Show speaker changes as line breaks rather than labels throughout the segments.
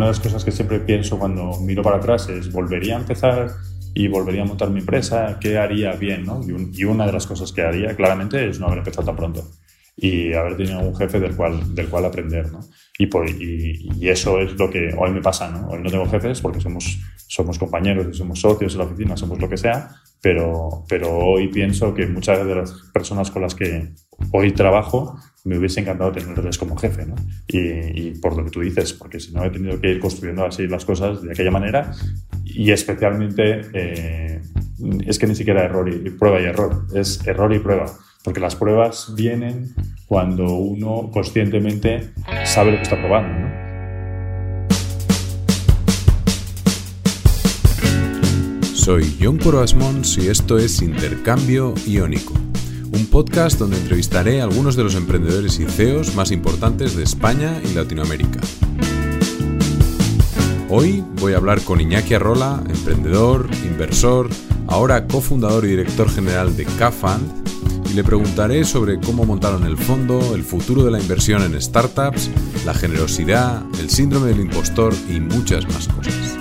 una de las cosas que siempre pienso cuando miro para atrás es, ¿volvería a empezar y volvería a montar mi empresa? ¿Qué haría bien? ¿no? Y, una de las cosas que haría claramente es no haber empezado tan pronto y haber tenido un jefe del cual, del cual aprender. ¿no? Y, y, eso es lo que hoy me pasa. ¿no? Hoy no tengo jefes porque somos, somos compañeros y somos socios en la oficina, somos lo que sea, pero, pero hoy pienso que muchas de las personas con las que hoy trabajo me hubiese encantado tenerles como jefe, ¿no? Y, por lo que tú dices, porque si no he tenido que ir construyendo así las cosas de aquella manera y especialmente eh, es que ni siquiera error y, prueba y error, es error y prueba, porque las pruebas vienen cuando uno conscientemente sabe lo que está probando.
Soy John Asmons y esto es Intercambio Iónico un podcast donde entrevistaré a algunos de los emprendedores y CEOs más importantes de España y Latinoamérica. Hoy voy a hablar con Iñaki Arrola, emprendedor, inversor, ahora cofundador y director general de Cafund, y le preguntaré sobre cómo montaron el fondo, el futuro de la inversión en startups, la generosidad, el síndrome del impostor y muchas más cosas.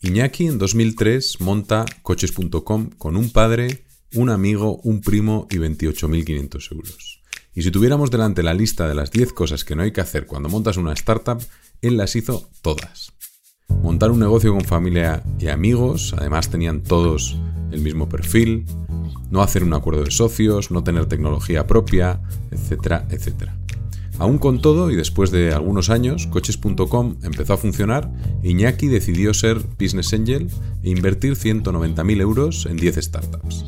Iñaki en 2003 monta coches.com con un padre, un amigo, un primo y 28.500 euros. Y si tuviéramos delante la lista de las 10 cosas que no hay que hacer cuando montas una startup, él las hizo todas. Montar un negocio con familia y amigos, además tenían todos el mismo perfil, no hacer un acuerdo de socios, no tener tecnología propia, etcétera, etcétera. Aún con todo, y después de algunos años, coches.com empezó a funcionar, Iñaki decidió ser Business Angel e invertir 190.000 euros en 10 startups.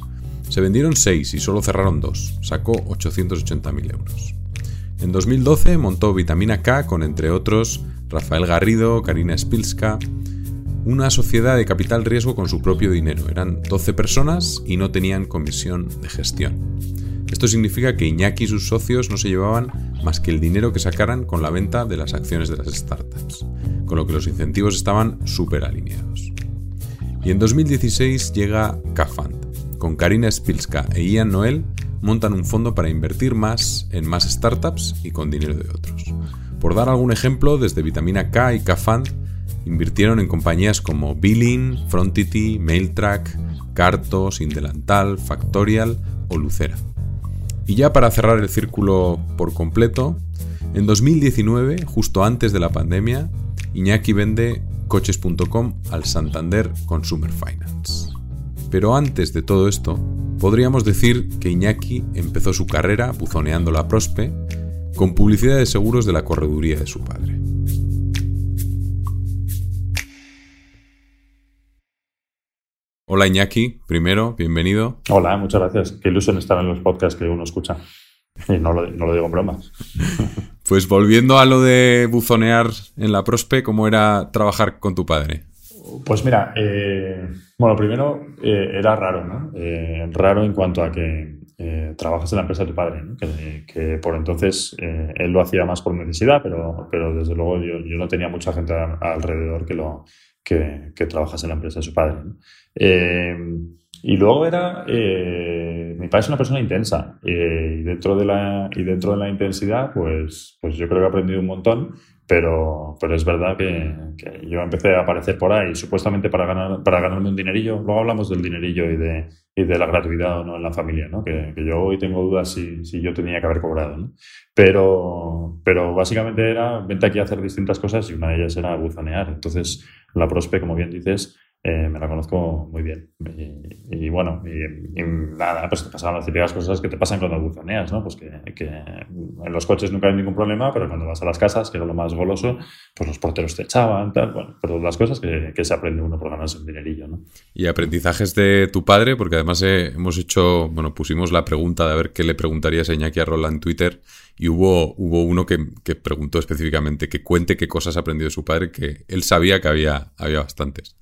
Se vendieron 6 y solo cerraron 2, sacó 880.000 euros. En 2012 montó Vitamina K con, entre otros, Rafael Garrido, Karina Spilska, una sociedad de capital riesgo con su propio dinero. Eran 12 personas y no tenían comisión de gestión. Esto significa que Iñaki y sus socios no se llevaban más que el dinero que sacaran con la venta de las acciones de las startups, con lo que los incentivos estaban súper alineados. Y en 2016 llega Kafand. Con Karina Spilska e Ian Noel montan un fondo para invertir más en más startups y con dinero de otros. Por dar algún ejemplo, desde Vitamina K y Kafand invirtieron en compañías como Billing, Frontity, Mailtrack, Cartos, Indelantal, Factorial o Lucera. Y ya para cerrar el círculo por completo, en 2019, justo antes de la pandemia, Iñaki vende coches.com al Santander Consumer Finance. Pero antes de todo esto, podríamos decir que Iñaki empezó su carrera buzoneando la Prospe con publicidad de seguros de la correduría de su padre. Hola Iñaki, primero, bienvenido.
Hola, muchas gracias. Qué ilusión estar en los podcasts que uno escucha. Y no lo, digo en bromas.
Pues volviendo a lo de buzonear en la Prospe, ¿cómo era trabajar con tu padre?
Pues mira, eh, bueno, primero eh, era raro, ¿no? Eh, raro en cuanto a que trabajas en la empresa de tu padre, ¿no? que, por entonces él lo hacía más por necesidad, pero, pero desde luego yo, yo no tenía mucha gente alrededor que lo, que, que en la empresa de su padre. Eh, y luego era, eh, mi padre es una persona intensa eh, y, dentro de la, y dentro de la intensidad, pues, pues yo creo que he aprendido un montón, pero, pero es verdad que, que yo empecé a aparecer por ahí supuestamente para, ganar, para ganarme un dinerillo. Luego hablamos del dinerillo y de, y de la gratuidad o no en la familia, ¿no? que, que yo hoy tengo dudas si, si, yo tenía que haber cobrado. ¿no? Pero, pero básicamente era, vente aquí a hacer distintas cosas y una de ellas era buzonear. Entonces, la Prospe, como bien dices, eh, me la conozco muy bien. Y, bueno, nada, pues te pasaban las típicas cosas que te pasan cuando buzoneas, ¿no? Pues que, en los coches nunca hay ningún problema, pero cuando vas a las casas, que era lo más goloso, pues los porteros te echaban, tal, bueno, pero las cosas que, se aprende uno por ganarse un dinerillo, ¿no?
Y aprendizajes de tu padre, porque además eh, hemos hecho, bueno, pusimos la pregunta de a ver qué le preguntarías a Iñaki Arrola en Twitter y hubo, hubo uno que, que, preguntó específicamente que cuente qué cosas ha aprendido de su padre, que él sabía que había, había bastantes.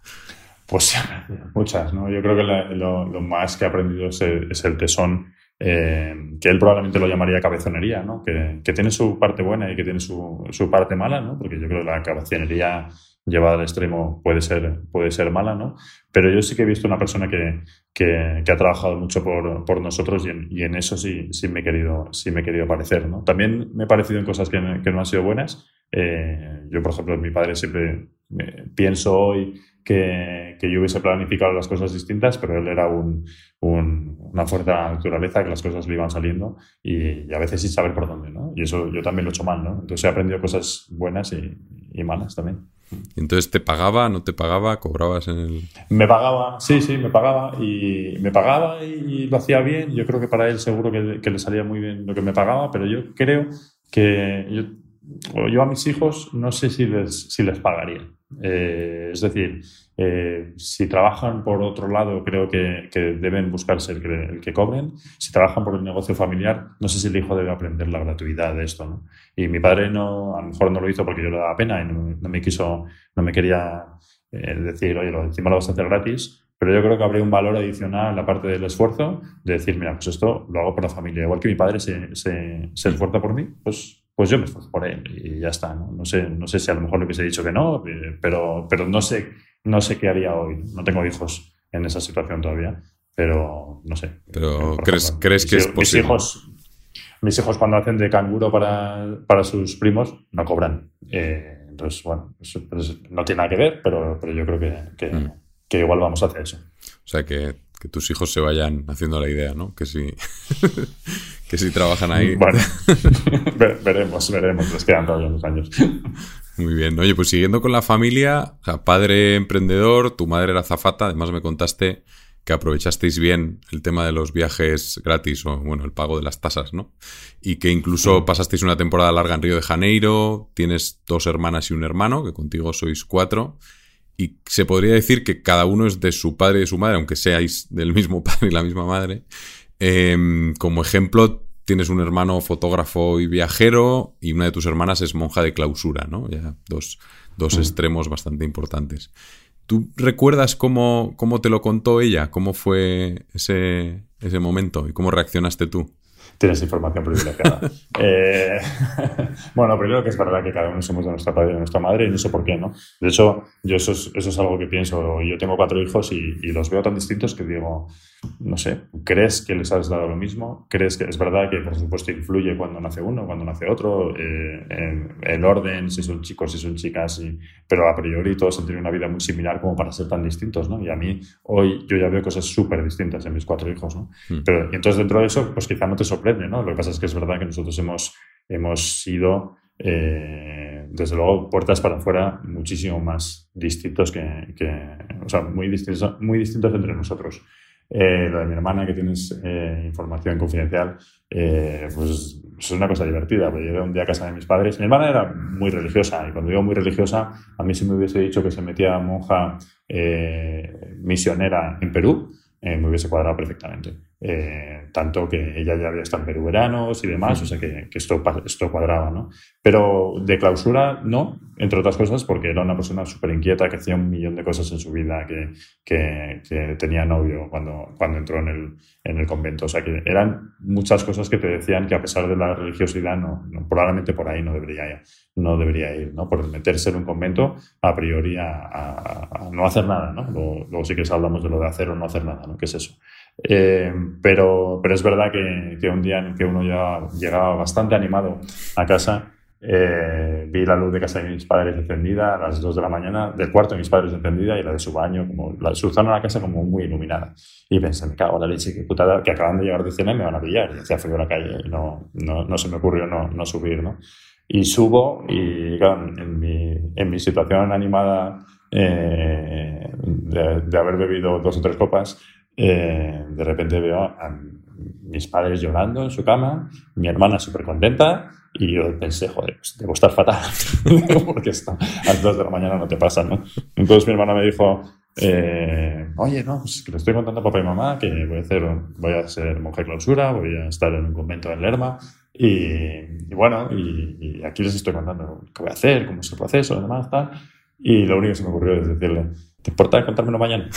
Pues muchas, ¿no? Yo creo que lo, más que he aprendido es el, tesón, eh, que él probablemente lo llamaría cabezonería, ¿no? Que, tiene su parte buena y que tiene su, parte mala, ¿no? Porque yo creo que la cabezonería llevada al extremo puede ser, puede ser mala, ¿no? Pero yo sí que he visto una persona que, que, ha trabajado mucho por, por nosotros y en, eso sí, sí, me he querido, sí me he querido parecer, ¿no? También me he parecido en cosas que, que no han sido buenas. Eh, yo, por ejemplo, mi padre siempre eh, pienso hoy que, que, yo hubiese planificado las cosas distintas, pero él era un, un, una fuerza naturaleza que las cosas le iban saliendo y, y, a veces sin saber por dónde, ¿no? Y eso yo también lo he hecho mal, ¿no? Entonces he aprendido cosas buenas y, y malas también.
Entonces, ¿te pagaba, no te pagaba? ¿Cobrabas en el...?
Me pagaba, sí, sí, me pagaba y me pagaba y lo hacía bien. Yo creo que para él seguro que, que le salía muy bien lo que me pagaba, pero yo creo que yo, yo a mis hijos no sé si les, si les pagaría. Eh, es decir, eh, si trabajan por otro lado, creo que, deben buscarse el que, el que, cobren. Si trabajan por el negocio familiar, no sé si el hijo debe aprender la gratuidad de esto. Y mi padre no, a lo mejor no lo hizo porque yo le daba pena y no, no me quiso, no me quería eh, decir, oye, lo, encima lo vas a hacer gratis. Pero yo creo que habría un valor adicional en la parte del esfuerzo de decir, mira, pues esto lo hago por la familia. Igual que mi padre se, se, se esfuerza por mí, pues pues yo me esfuerzo por él y ya está. ¿no? No, sé, no sé si a lo mejor le hubiese dicho que no, pero, pero no, sé, no sé qué haría hoy. No tengo hijos en esa situación todavía, pero no sé.
Pero ¿crees, ejemplo, ¿crees que
mis,
es posible?
Mis hijos, mis hijos cuando hacen de canguro para, para sus primos no cobran. Eh, entonces, bueno, pues, no tiene nada que ver, pero, pero yo creo que, que, mm. que igual vamos a hacer eso.
O sea, que, que tus hijos se vayan haciendo la idea, ¿no? Que si, que si trabajan ahí.
Bueno, veremos, veremos, les quedan todavía unos años.
Muy bien. Oye, pues siguiendo con la familia, o sea, padre emprendedor, tu madre era zafata, además me contaste que aprovechasteis bien el tema de los viajes gratis o, bueno, el pago de las tasas, ¿no? Y que incluso pasasteis una temporada larga en Río de Janeiro, tienes dos hermanas y un hermano, que contigo sois cuatro y se podría decir que cada uno es de su padre y de su madre, aunque seáis del mismo padre y la misma madre. Eh, como ejemplo, tienes un hermano fotógrafo y viajero y una de tus hermanas es monja de clausura, ¿no? Ya dos, dos mm. extremos bastante importantes. ¿Tú recuerdas cómo, cómo, te lo contó ella? ¿Cómo fue ese, ese momento y cómo reaccionaste tú?
Tienes información privilegiada. eh, bueno, primero que es verdad que cada uno somos de nuestra padre y de nuestra madre y no sé por qué, ¿no? De hecho, yo eso es, eso es algo que pienso. Yo tengo cuatro hijos y, y, los veo tan distintos que digo, no sé, ¿crees que les has dado lo mismo? ¿Crees que es verdad que, por supuesto, influye cuando nace uno, cuando nace otro? Eh, en el orden, si son chicos, si son chicas, y, pero a priori todos han tenido una vida muy similar como para ser tan distintos, ¿no? Y a mí, hoy, yo ya veo cosas súper distintas en mis cuatro hijos, ¿no? Mm. Pero, y entonces, dentro de eso, pues quizá no te sorprende ¿no? Lo que pasa es que es verdad que nosotros hemos, hemos sido, eh, desde luego, puertas para afuera muchísimo más distintos que, que o sea, muy distintos, muy distintos entre nosotros. Eh, lo de mi hermana, que tienes eh, información confidencial, eh, pues es una cosa divertida. Porque llegué un día a casa de mis padres. Mi hermana era muy religiosa, y cuando digo muy religiosa, a mí si me hubiese dicho que se metía monja eh, misionera en Perú, me hubiese cuadrado perfectamente. Eh, tanto que ella ya había estado en Perú veranos y demás, o sea que, que, esto, esto cuadraba, ¿no? Pero de clausura no, entre otras cosas porque era una persona súper inquieta que hacía un millón de cosas en su vida, que, que, que, tenía novio cuando, cuando entró en el, en el convento, o sea que eran muchas cosas que te decían que a pesar de la religiosidad, no, no probablemente por ahí no debería, no debería ir, ¿no? Por meterse en un convento a priori a, a, a no hacer nada, ¿no? Luego, luego sí que hablamos de lo de hacer o no hacer nada, ¿no? ¿Qué es eso? Eh, pero, pero es verdad que, que, un día en que uno ya llegaba bastante animado a casa, eh, vi la luz de casa de mis padres encendida a las 2 de la mañana, del cuarto de mis padres encendida y la de su baño, como la, su zona de la casa como muy iluminada. Y pensé, me cago en la leche, qué putada, que acaban de llegar de cena y me van a pillar. Y hacía frío en la calle y no, no, no se me ocurrió no, no subir, ¿no? Y subo y claro, en, mi, en mi situación animada eh, de, de haber bebido dos o tres copas, eh, de repente veo a mis padres llorando en su cama, mi hermana súper contenta y yo pensé, joder, pues debo estar fatal, porque está, a las 2 de la mañana no te pasa, ¿no? Entonces mi hermana me dijo, eh, oye, no, pues que le estoy contando a papá y mamá que voy a, hacer, voy a ser monje clausura, voy a estar en un convento en Lerma y, y bueno, y, y, aquí les estoy contando qué voy a hacer, cómo es el proceso, y demás, tal. Y lo único que se me ocurrió es decirle, ¿te importa contármelo mañana?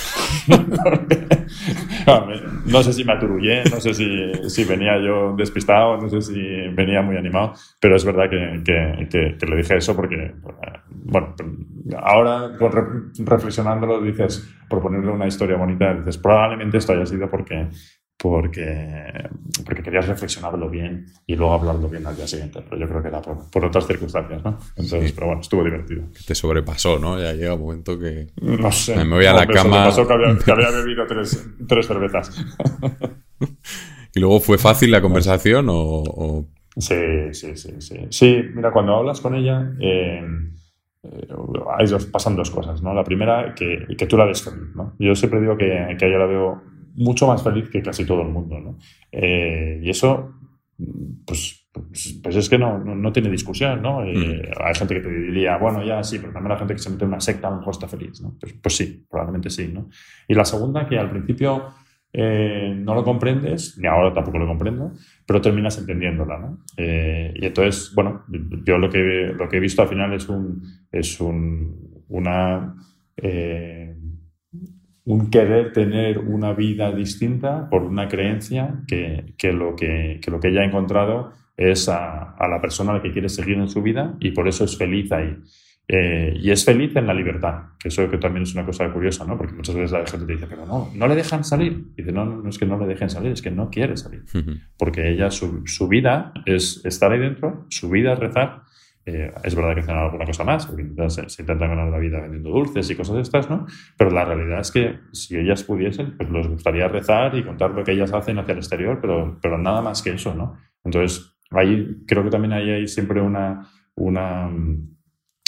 no sé si me aturullé, no sé si, si, venía yo despistado, no sé si venía muy animado, pero es verdad que, que, que, le dije eso porque, bueno, ahora reflexionándolo dices, por ponerle una historia bonita, dices, probablemente esto haya sido porque porque, porque querías reflexionarlo bien y luego hablarlo bien al día siguiente. Pero yo creo que era por, otras circunstancias, ¿no? Entonces, pero bueno, estuvo divertido.
Te sobrepasó, ¿no? Ya llega un momento que.
No sé.
Me voy a la cama.
Me pasó que había, bebido tres, tres, cervezas.
¿Y luego fue fácil la conversación o,
Sí, sí, sí, sí. Sí, mira, cuando hablas con ella. Eh, eh, pasan dos cosas, ¿no? La primera, que, que tú la ves feliz, ¿no? Yo siempre digo que, que ella la veo mucho más feliz que casi todo el mundo. ¿no? Eh, y eso, pues, pues, pues, es que no, no, tiene discusión. ¿no? Eh, hay gente que te diría, bueno, ya sí, pero también la gente que se mete en una secta a lo mejor está feliz. ¿no? Pues, pues sí, probablemente sí. ¿no? Y la segunda, que al principio eh, no lo comprendes, ni ahora tampoco lo comprendo, pero terminas entendiéndola. ¿no? y entonces, bueno, yo lo que, lo que he visto al final es, un, es un, una un querer tener una vida distinta por una creencia que, que lo, que, que, lo que ella ha encontrado es a, a, la persona a la que quiere seguir en su vida y por eso es feliz ahí. Eh, y es feliz en la libertad, que eso que también es una cosa curiosa, ¿no? Porque muchas veces la gente te dice, pero no, no le dejan salir. Y dice, no, no, es que no le dejen salir, es que no quiere salir. Porque ella, su, su vida es estar ahí dentro, su vida es rezar eh, es verdad que hacen alguna cosa más, porque se, intentan ganar la vida vendiendo dulces y cosas estas, ¿no? Pero la realidad es que si ellas pudiesen, pues les gustaría rezar y contar lo que ellas hacen hacia el exterior, pero, pero nada más que eso, ¿no? Entonces, ahí creo que también hay, siempre una, una,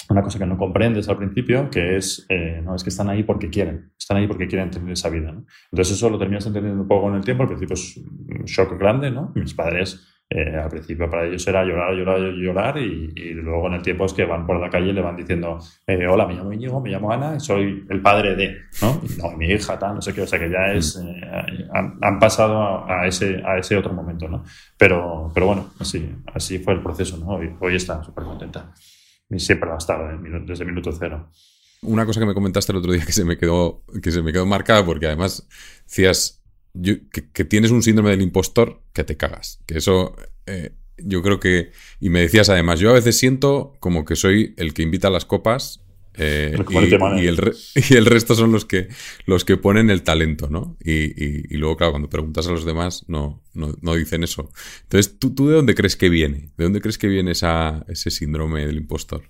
una cosa que no comprendes al principio, que es, eh, no, es que están ahí porque quieren, están ahí porque quieren tener esa vida, ¿no? Entonces eso lo terminas entendiendo un poco con el tiempo, al principio es un shock grande, ¿no? Mis padres eh, al principio para ellos era llorar, llorar, llorar y, luego en el tiempo es que van por la calle y le van diciendo, eh, hola, me llamo Íñigo, me llamo Ana, soy el padre de, ¿no? no mi hija, tal, no sé qué, o sea que ya es, mm. eh, han, pasado a, ese, a ese otro momento, ¿no? Pero, pero bueno, así, así fue el proceso, ¿no? Hoy, hoy está súper contenta y siempre va a estar desde minuto cero.
Una cosa que me comentaste el otro día que se me quedó, que se me quedó marcada porque además decías que, tienes un síndrome del impostor que te cagas. Que eso eh, yo creo que... Y me decías además, yo a veces siento como que soy el que invita a las copas eh, y, el y, el resto son los que, los que ponen el talento, ¿no? Y, luego, claro, cuando preguntas a los demás, no, no, dicen eso. Entonces, ¿tú, ¿tú de dónde crees que viene? ¿De dónde crees que viene esa, ese síndrome del impostor?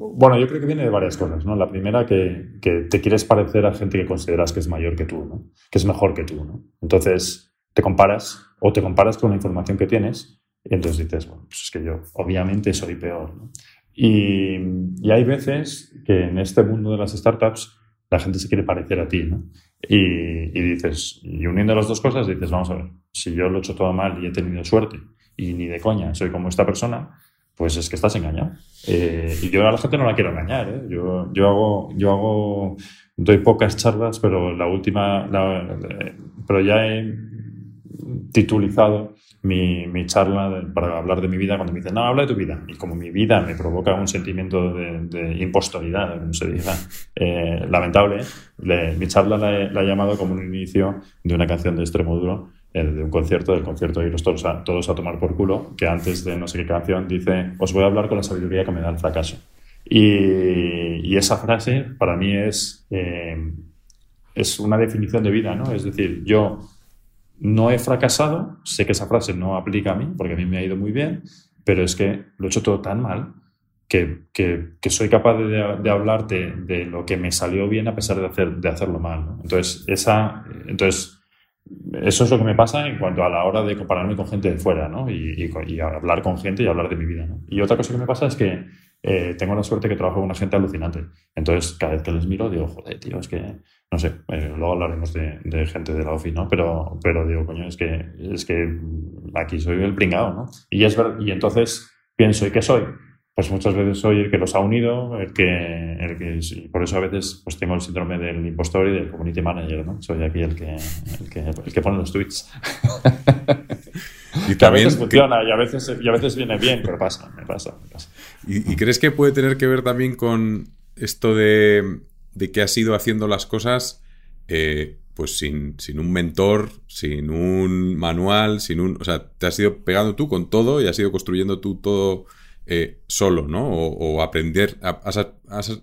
Bueno, yo creo que viene de varias cosas, ¿no? La primera, que, que, te quieres parecer a gente que consideras que es mayor que tú, ¿no? Que es mejor que tú, ¿no? Entonces, te comparas o te comparas con la información que tienes y entonces dices, bueno, pues es que yo obviamente soy peor, ¿no? Y, y hay veces que en este mundo de las startups la gente se quiere parecer a ti, ¿no? Y, y dices, y uniendo las dos cosas, dices, vamos a ver, si yo lo he hecho todo mal y he tenido suerte y ni de coña soy como esta persona, pues es que estás engañado. Eh, y yo a la gente no la quiero engañar. ¿eh? Yo, yo, hago, yo hago, doy pocas charlas, pero la última, pero ya he titulizado mi, mi, charla para hablar de mi vida cuando me dicen, no, habla de tu vida. Y como mi vida me provoca un sentimiento de, de impostoridad, como se dice, eh, lamentable, mi charla la he, la he, llamado como un inicio de una canción de extremo duro de un concierto, del concierto de iros todos a, todos a tomar por culo, que antes de no sé qué canción dice, os voy a hablar con la sabiduría que me da el fracaso. Y, esa frase para mí es, eh, es una definición de vida, ¿no? Es decir, yo no he fracasado, sé que esa frase no aplica a mí, porque a mí me ha ido muy bien, pero es que lo he hecho todo tan mal que, que, que soy capaz de, de hablarte de lo que me salió bien a pesar de, hacer, de hacerlo mal. ¿no? Entonces, esa, entonces, eso es lo que me pasa en cuanto a la hora de compararme con gente de fuera, ¿no? Y, hablar con gente y hablar de mi vida. Y otra cosa que me pasa es que eh, tengo la suerte que trabajo con una gente alucinante. Entonces, cada vez que les miro, digo, joder, tío, es que, no sé, eh, luego hablaremos de, gente de la OFI, ¿no? Pero, pero digo, coño, es que, es que aquí soy el pringado, ¿no? Y, es y entonces pienso, ¿y qué soy? Pues muchas veces soy el que los ha unido, el que, el que por eso a veces pues tengo el síndrome del impostor y del community manager, ¿no? Soy aquí el que, el que, el que pone los tweets. Y que a veces funciona y a veces, y a veces viene bien, pero pasa, me pasa, me pasa.
¿Y, crees que puede tener que ver también con esto de, que has ido haciendo las cosas eh, pues sin, un mentor, sin un manual, sin un... O sea, te has ido pegando tú con todo y has ido construyendo tú todo eh, solo, ¿no? O, aprender, has,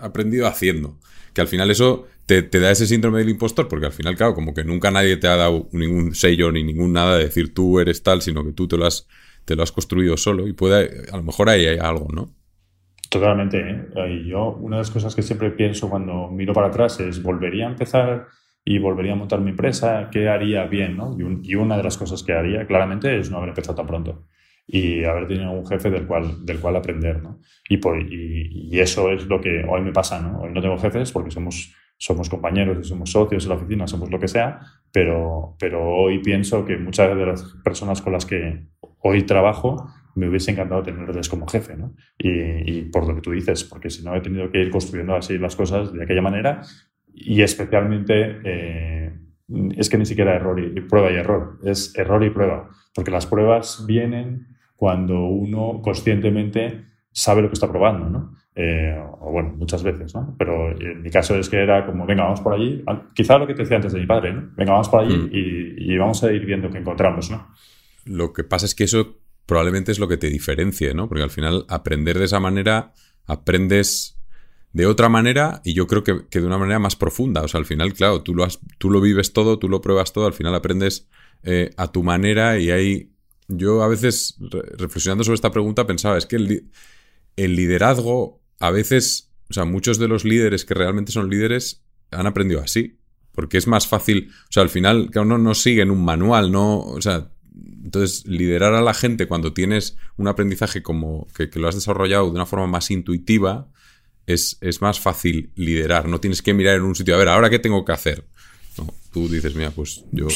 aprendido haciendo. Que al final eso te, da ese síndrome del impostor, porque al final, claro, como que nunca nadie te ha dado ningún sello ni ningún nada de decir tú eres tal, sino que tú te lo has, te lo has construido solo y puede, a lo mejor ahí hay algo, ¿no?
Totalmente. ¿eh? Yo, una de las cosas que siempre pienso cuando miro para atrás es, ¿volvería a empezar y volvería a montar mi empresa, ¿qué haría bien? ¿no? Y, una de las cosas que haría claramente es no haber empezado tan pronto y haber tenido un jefe del cual, del cual aprender. ¿no? Y, por, y, eso es lo que hoy me pasa. ¿no? Hoy no tengo jefes porque somos, somos compañeros y somos socios en la oficina, somos lo que sea, pero, pero hoy pienso que muchas de las personas con las que hoy trabajo me hubiese encantado tenerles como jefe, ¿no? Y, y, por lo que tú dices, porque si no he tenido que ir construyendo así las cosas de aquella manera y especialmente eh, es que ni siquiera error y, prueba y error, es error y prueba, porque las pruebas vienen cuando uno conscientemente sabe lo que está probando, ¿no? Eh, o bueno, muchas veces, ¿no? Pero en mi caso es que era como, venga, vamos por allí, quizá lo que te decía antes de mi padre, ¿no? Venga, vamos por allí mm. y, y, vamos a ir viendo qué encontramos, ¿no?
Lo que pasa es que eso probablemente es lo que te diferencie, ¿no? Porque al final aprender de esa manera, aprendes de otra manera y yo creo que, de una manera más profunda. O sea, al final, claro, tú lo, has, tú lo vives todo, tú lo pruebas todo, al final aprendes eh, a tu manera y hay... Yo a veces, reflexionando sobre esta pregunta, pensaba, es que el, liderazgo, a veces, o sea, muchos de los líderes que realmente son líderes han aprendido así. Porque es más fácil, o sea, al final, que uno no sigue en un manual, no, o sea, entonces, liderar a la gente cuando tienes un aprendizaje como que, que, lo has desarrollado de una forma más intuitiva, es, más fácil liderar. No tienes que mirar en un sitio, a ver, ¿ahora qué tengo que hacer? No, tú dices, mira, pues yo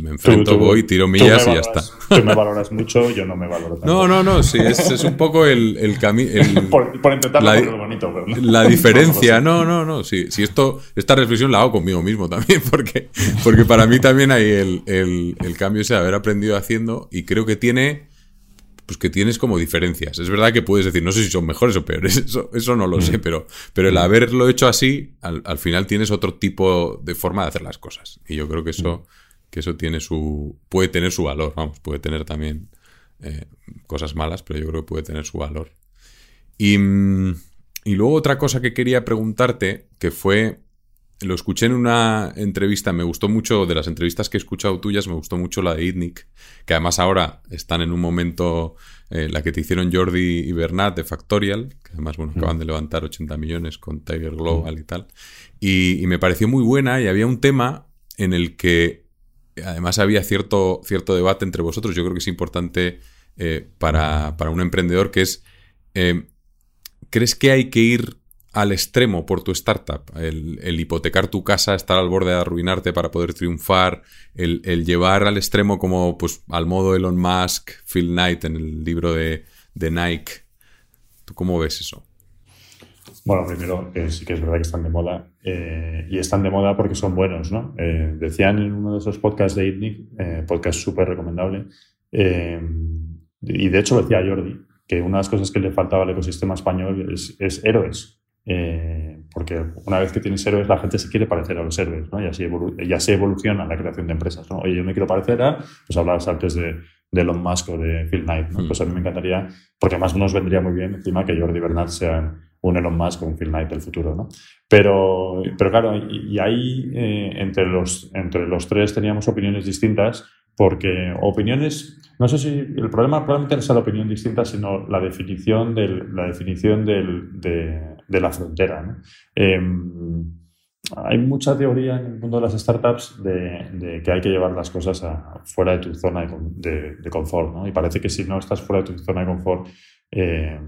me enfrento, voy, tiro millas y ya está.
Tú me valoras mucho, yo no me valoro tanto.
No, no, no, sí, es, un poco el, el camino.
por, por, intentar la, bonito, pero
La diferencia, no, no, no, sí, si esto, esta reflexión la hago conmigo mismo también, porque, porque para mí también hay el, el, el cambio ese de haber aprendido haciendo y creo que tiene pues que tienes como diferencias. Es verdad que puedes decir, no sé si son mejores o peores, eso, eso no lo sé, mm. pero, pero el mm. haberlo hecho así, al, final tienes otro tipo de forma de hacer las cosas. Y yo creo que eso, mm. que eso tiene su, puede tener su valor, vamos, puede tener también eh, cosas malas, pero yo creo que puede tener su valor. Y, y luego otra cosa que quería preguntarte, que fue lo escuché en una entrevista, me gustó mucho, de las entrevistas que he escuchado tuyas, me gustó mucho la de Idnik, que además ahora están en un momento, eh, la que te hicieron Jordi y Bernat de Factorial, que además, bueno, acaban de levantar 80 millones con Tiger Global y tal, y, me pareció muy buena y había un tema en el que además había cierto, cierto debate entre vosotros, yo creo que es importante eh, para, para, un emprendedor, que es, eh, ¿crees que hay que ir al extremo por tu startup. El, hipotecar tu casa, estar al borde de arruinarte para poder triunfar, el, llevar al extremo como pues al modo Elon Musk, Phil Knight en el libro de, Nike. ¿Tú cómo ves eso?
Bueno, primero, eh, sí que es verdad que están de moda eh, y están de moda porque son buenos, ¿no? Eh, decían en uno de esos podcasts de ITNIC, podcast súper recomendable, y de hecho decía Jordi, que una de las cosas que le faltaba al ecosistema español es, es héroes. Eh, porque una vez que tienes héroes, la gente se quiere parecer a los héroes, ¿no? Y así, evoluciona la creación de empresas, ¿no? Oye, yo me quiero parecer a, pues hablabas antes de, de Elon Musk o de Phil Knight, ¿no? Hmm. Pues a mí me encantaría, porque además nos vendría muy bien encima que Jordi Bernard sea un Elon Musk o un Phil Knight del futuro, ¿no? Pero, pero claro, y, ahí eh, entre, los, entre los tres teníamos opiniones distintas, porque opiniones, no sé si el problema probablemente no sea la opinión distinta, sino la definición, del, la definición del, de, de la frontera. Em, hay mucha teoría en el mundo de las startups de, que hay que llevar las cosas fuera de tu zona de, confort. ¿no? Y parece que si no estás fuera de tu zona de confort, eh,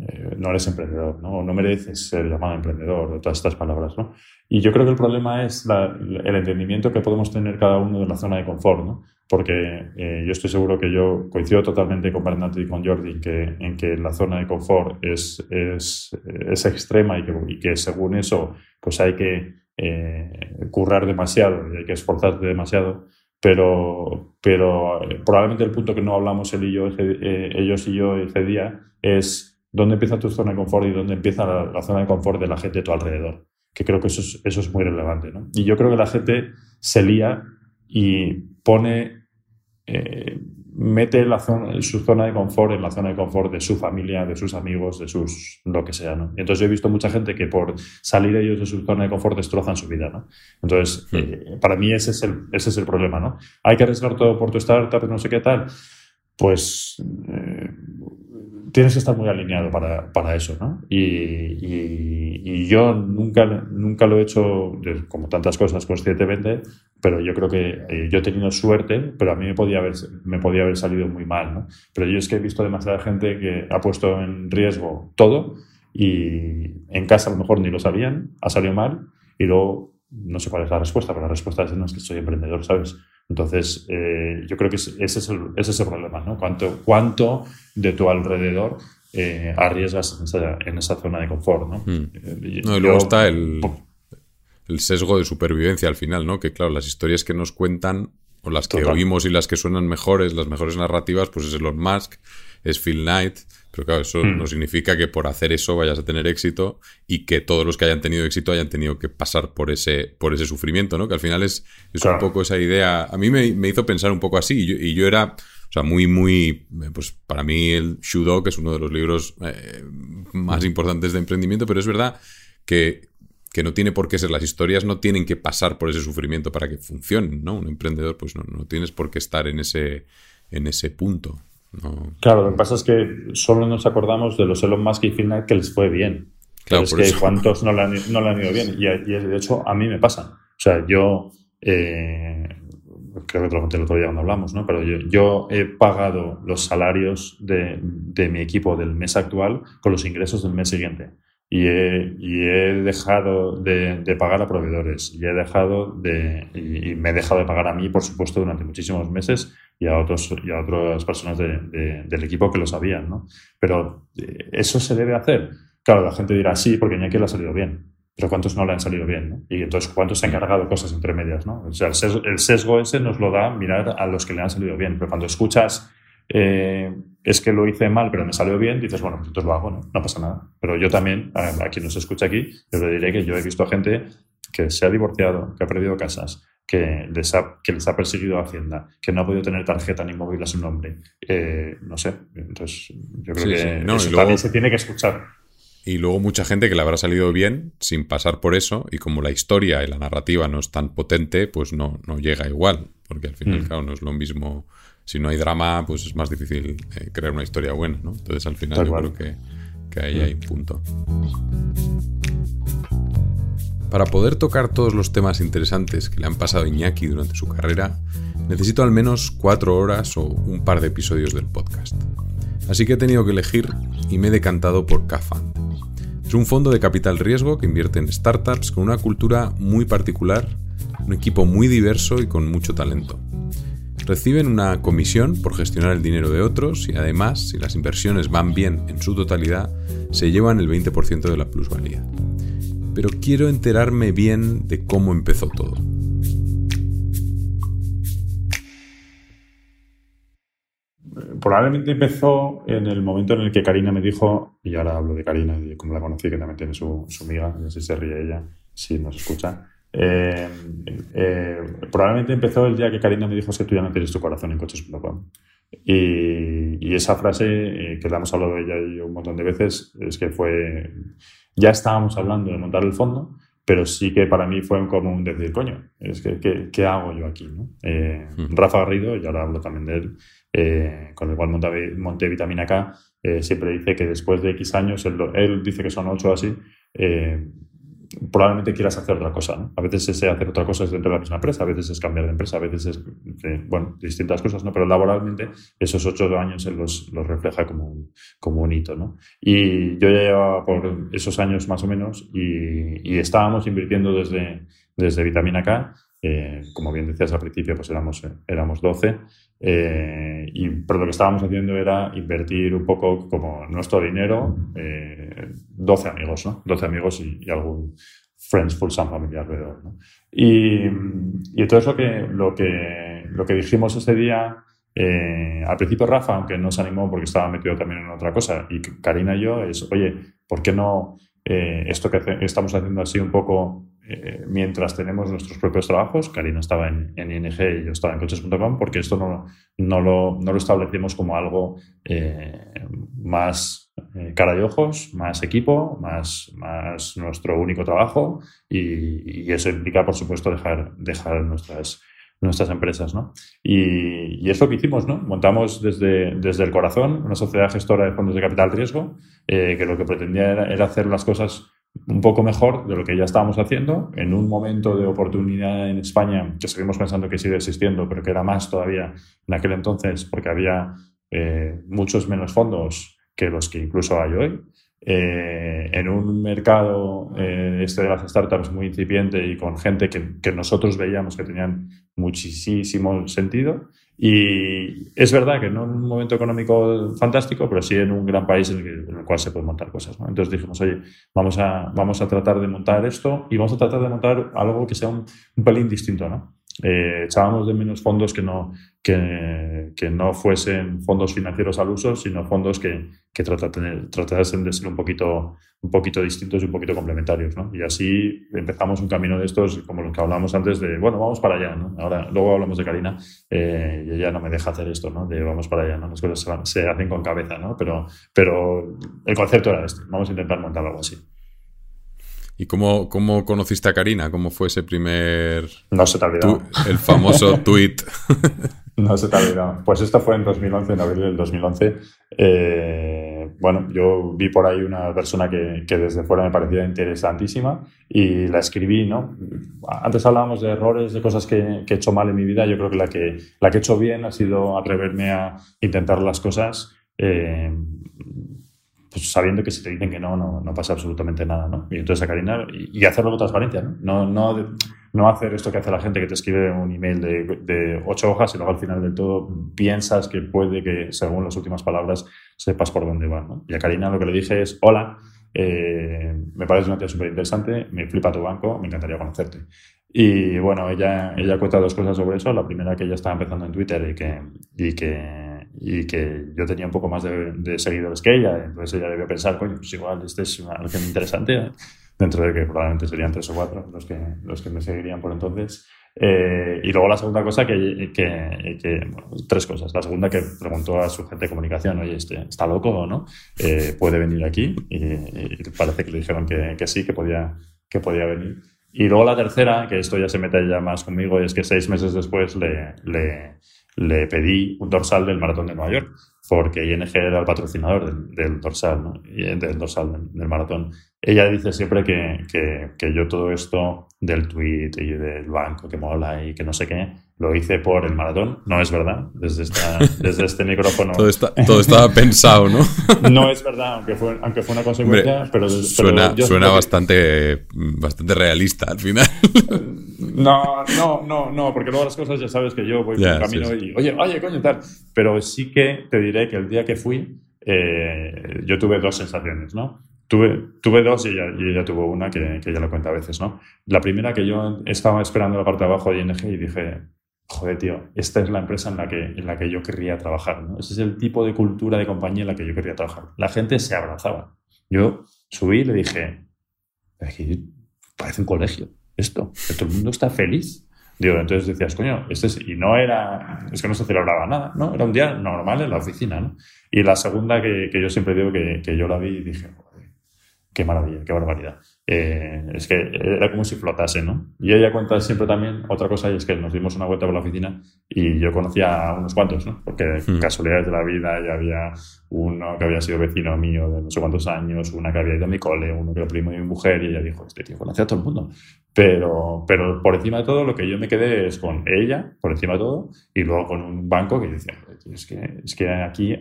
eh, no eres emprendedor, ¿no? O no mereces ser llamado emprendedor, de todas estas palabras, ¿no? Y yo creo que el problema es el entendimiento que podemos tener cada uno de la zona de confort, ¿no? Porque eh, yo estoy seguro que yo coincido totalmente con Bernardo y con Jordi que, en que la zona de confort es, es, es extrema y que, y que, según eso pues hay que eh, currar demasiado y hay que esforzarse demasiado, pero, pero probablemente el punto que no hablamos él y yo, ellos y yo ese día es dónde empieza tu zona de confort y dónde empieza la, zona de confort de la gente de tu alrededor. Que creo que eso es, eso es muy relevante. ¿no? Y yo creo que la gente se lía y pone, eh, mete la zona, su zona de confort en la zona de confort de su familia, de sus amigos, de sus lo que sea. ¿no? Entonces yo he visto mucha gente que por salir ellos de su zona de confort destrozan su vida. ¿no? Entonces, hmm. eh, para mí ese es, el, ese es el problema. ¿no? Hay que arriesgar todo por tu startup, no sé qué tal. Pues eh, tienes que estar muy alineado para, para eso, ¿no? Y, y, yo nunca, nunca lo he hecho, como tantas cosas, conscientemente, pero yo creo que eh, yo he tenido suerte, pero a mí me podía, haber, me podía haber salido muy mal, ¿no? Pero yo es que he visto demasiada gente que ha puesto en riesgo todo y en casa a lo mejor ni lo sabían, ha salido mal y luego no sé cuál es la respuesta, pero la respuesta es no es que soy emprendedor, ¿sabes? Entonces, eh, yo creo que ese es, el, ese es el problema, ¿no? ¿Cuánto, cuánto de tu alrededor eh, arriesgas en esa, en esa, zona de confort, ¿no?
Hmm. Eh, no y luego está el, el, sesgo de supervivencia al final, ¿no? Que claro, las historias que nos cuentan, o las que oímos y las que suenan mejores, las mejores narrativas, pues es Elon Musk, es Phil Knight, pero claro, eso hmm. no significa que por hacer eso vayas a tener éxito y que todos los que hayan tenido éxito hayan tenido que pasar por ese, por ese sufrimiento, ¿no? Que al final es, es un poco esa idea. A mí me, hizo pensar un poco así y yo, era. O sea, muy, muy. Pues para mí, el Shudo, que es uno de los libros eh, más importantes de emprendimiento, pero es verdad que, que, no tiene por qué ser. Las historias no tienen que pasar por ese sufrimiento para que funcionen, ¿no? Un emprendedor, pues no, no tienes por qué estar en ese, en ese punto.
Claro, lo que pasa es que solo nos acordamos de los Elon Musk y Phil Knight que les fue bien. Claro, es que cuántos no le, han, no le, han, ido bien. Y, de hecho a mí me pasa. O sea, yo eh, creo que te lo conté el otro día cuando hablamos, ¿no? Pero yo, yo he pagado los salarios de, de, mi equipo del mes actual con los ingresos del mes siguiente. Y he, y he dejado de, de, pagar a proveedores y he dejado de y, me he dejado de pagar a mí, por supuesto, durante muchísimos meses y a, otros, y a otras personas del equipo que lo sabían, ¿no? Pero eh, eso se debe hacer. Claro, la gente dirá sí, porque Iñaki le ha salido bien. Pero ¿cuántos no le han salido bien? ¿no? Y entonces, ¿cuántos se han cargado cosas entre medias? ¿no? O sea, el sesgo, el sesgo, ese nos lo da mirar a los que le han salido bien. Pero cuando escuchas eh, es que lo hice mal, pero me salió bien, dices, bueno, pues entonces lo hago, ¿no? No pasa nada. Pero yo también, a, a quien nos escucha aquí, yo le diré que yo he visto a gente que se ha divorciado, que ha perdido casas, que les ha, que les ha perseguido Hacienda, que no ha podido tener tarjeta ni móvil a su nombre. Eh, no sé. Entonces, yo creo que eso también se tiene que escuchar.
Y luego mucha gente que le habrá salido bien sin pasar por eso, y como la historia y la narrativa no es tan potente, pues no, no llega igual, porque al final, mm. no es lo mismo. Si no hay drama, pues es más difícil eh, crear una historia buena, ¿no? Entonces al final yo creo que, que ahí hay un punto. Para poder tocar todos los temas interesantes que le han pasado a Iñaki durante su carrera, necesito al menos cuatro horas o un par de episodios del podcast. Así que he tenido que elegir y me he decantado por K-Fund. Es un fondo de capital riesgo que invierte en startups con una cultura muy particular, un equipo muy diverso y con mucho talento. Reciben una comisión por gestionar el dinero de otros y además, si las inversiones van bien en su totalidad, se llevan el 20% de la plusvalía pero quiero enterarme bien de cómo empezó todo.
Probablemente empezó en el momento en el que Karina me dijo, y ahora hablo de Karina y como la conocí, que también tiene su, amiga, no sé si se ríe ella, si nos escucha. Eh, eh, probablemente empezó el día que Karina me dijo que tú ya no tienes tu corazón en coches.com. Y, y, esa frase, eh, que la hemos hablado de ella y un montón de veces, es que fue ya estábamos hablando de montar el fondo, pero sí que para mí fue como un decir, coño, es que, ¿qué, hago yo aquí? ¿no? Eh, hmm. Rafa Garrido, y ahora hablo también de él, eh, con el cual monté, Vitamina K, eh, siempre dice que después de X años, él, él dice que son 8 así, probablemente quieras hacer otra cosa. ¿no? A veces ese hacer otra cosa es dentro de la misma empresa, a veces es cambiar de empresa, a veces es, bueno, distintas cosas, ¿no? Pero laboralmente esos ocho años él los, los refleja como como un hito, ¿no? Y yo ya llevaba por esos años más o menos y, y estábamos invirtiendo desde, desde Vitamina K eh, como bien decías al principio, pues éramos, éramos 12, eh, y, pero lo que estábamos haciendo era invertir un poco como nuestro dinero, 12 eh, amigos, ¿no? 12 amigos y, algún friends full some familiar alrededor, ¿no? Y, y entonces lo que, lo, que, lo que dijimos ese día eh, al principio Rafa, aunque no se animó porque estaba metido también en otra cosa, y Karina y yo, es, oye, ¿por qué no eh, esto que estamos haciendo así un poco eh, mientras tenemos nuestros propios trabajos? Karina estaba en, ING y yo estaba en coches.com, porque esto no, no, lo, no lo establecimos como algo más cara y ojos, más equipo, más, más nuestro único trabajo, y, y eso implica, por supuesto, dejar, dejar nuestras nuestras empresas. ¿no? Y, y, es lo que hicimos, ¿no? Montamos desde, desde el corazón una sociedad gestora de fondos de capital riesgo, eh, que lo que pretendía era, hacer las cosas un poco mejor de lo que ya estábamos haciendo, en un momento de oportunidad en España que seguimos pensando que sigue existiendo, pero que era más todavía en aquel entonces, porque había eh, muchos menos fondos que los que incluso hay hoy. Eh, en un mercado eh, este de las startups muy incipiente y con gente que, que, nosotros veíamos que tenían muchísimo sentido. Y es verdad que no en un momento económico fantástico, pero sí en un gran país en el, cual se pueden montar cosas. ¿no? Entonces dijimos, oye, vamos a, vamos a tratar de montar esto y vamos a tratar de montar algo que sea un, un pelín distinto. ¿no? Eh, echábamos de menos fondos que no, que, que, no fuesen fondos financieros al uso, sino fondos que, que tratasen de ser un poquito, un poquito distintos y un poquito complementarios. ¿no? Y así empezamos un camino de estos, como los que hablábamos antes, de, bueno, vamos para allá. ¿no? Ahora, luego hablamos de Karina eh, y ella no me deja hacer esto, ¿no? de vamos para allá. ¿no? Las cosas se, se hacen con cabeza, ¿no? pero, pero el concepto era este, vamos a intentar montar algo así.
¿Y cómo, cómo conociste a Karina? ¿Cómo fue ese primer...
No se te ha olvidado.
el famoso tweet.
No se te ha olvidado. Pues esto fue en 2011, en abril del 2011. Eh, bueno, yo vi por ahí una persona que, que, desde fuera me parecía interesantísima y la escribí, ¿no? Antes hablábamos de errores, de cosas que, que, he hecho mal en mi vida. Yo creo que la que, la que he hecho bien ha sido atreverme a intentar las cosas eh, pues sabiendo que si te dicen que no, no, no pasa absolutamente nada, ¿no? Y entonces a Karina, y, hacerlo con transparencia, ¿no? No, no, no, hacer esto que hace la gente que te escribe un email de, de, ocho hojas y luego al final del todo piensas que puede que, según las últimas palabras, sepas por dónde va, ¿no? Y a Karina lo que le dije es, hola, eh, me parece una tía súper interesante, me flipa tu banco, me encantaría conocerte. Y bueno, ella, ella cuenta dos cosas sobre eso. La primera que ella estaba empezando en Twitter y que, y que y que yo tenía un poco más de, seguidores que ella, entonces ella debió pensar, coño, pues igual este es alguien interesante. Dentro de que probablemente serían tres o cuatro los que, los que me seguirían por entonces. Eh, y luego la segunda cosa que, que, tres cosas. La segunda que preguntó a su gente de comunicación, oye, este, ¿está loco o no? Eh, ¿Puede venir aquí? Y, parece que le dijeron que, que sí, que podía, que podía venir. Y luego la tercera, que esto ya se mete ya más conmigo, es que seis meses después le, le le pedí un dorsal del Maratón de Nueva York, porque ING era el patrocinador del, dorsal, ¿no? del dorsal del, maratón. Ella dice siempre que, que, que, yo todo esto del tweet y del banco que mola y que no sé qué, lo hice por el maratón. No es verdad, desde, esta, desde este micrófono.
todo, todo, estaba pensado, ¿no?
no es verdad, aunque fue, aunque fue una consecuencia, pero,
Suena, suena bastante, bastante realista al final.
No, no, no, no, porque luego las cosas ya sabes que yo voy por un camino y, oye, oye, coño, tal. Pero sí que te diré que el día que fui, eh, yo tuve dos sensaciones, ¿no? Tuve, tuve dos y ella, tuvo una que, que ella lo cuenta a veces, ¿no? La primera que yo estaba esperando la parte de abajo de ING y dije, joder, tío, esta es la empresa en la que, en la que yo querría trabajar, ¿no? Ese es el tipo de cultura de compañía en la que yo querría trabajar. La gente se abrazaba. Yo subí y le dije, parece un colegio esto, todo el mundo está feliz. Digo, entonces decías, coño, este es, y no era, es que no se celebraba nada, ¿no? Era un día normal en la oficina, ¿no? Y la segunda que, que yo siempre digo que, que, yo la vi y dije, qué maravilla, qué barbaridad. Eh, es que era como si flotase, ¿no? Y ella cuenta siempre también otra cosa y es que nos dimos una vuelta por la oficina y yo conocía a unos cuantos, ¿no? Porque mm. casualidades de la vida ya había uno que había sido vecino mío de no sé cuántos años, una que había ido a mi cole, uno que era primo de mi mujer y ella dijo, este tío conoce a todo el mundo. Pero, pero por encima de todo, lo que yo me quedé es con ella, por encima de todo, y luego con un banco que decía, es que, es que aquí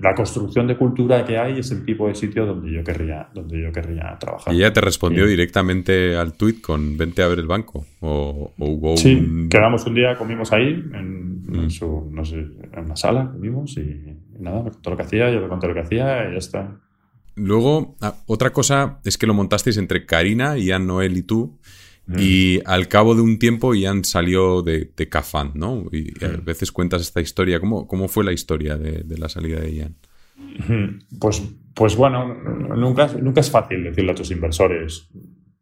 la construcción de cultura que hay es el tipo de sitio donde yo querría, donde yo querría trabajar.
¿Y ella te respondió directamente al tweet con vente a ver el banco? ¿O, hubo
sí, quedamos un día, comimos ahí, en, mm. su, no sé, en una sala, comimos y, y nada, me contó lo que hacía, yo le conté lo que hacía y ya está.
Luego, ah, otra cosa es que lo montasteis entre Karina, Ian Noel y tú. Mm. Y al cabo de un tiempo Ian salió de, de Cafán, ¿no? Y a mm. veces cuentas esta historia. ¿Cómo, cómo fue la historia de, de, la salida de Ian?
Pues, pues bueno, nunca, nunca es fácil decirle a tus inversores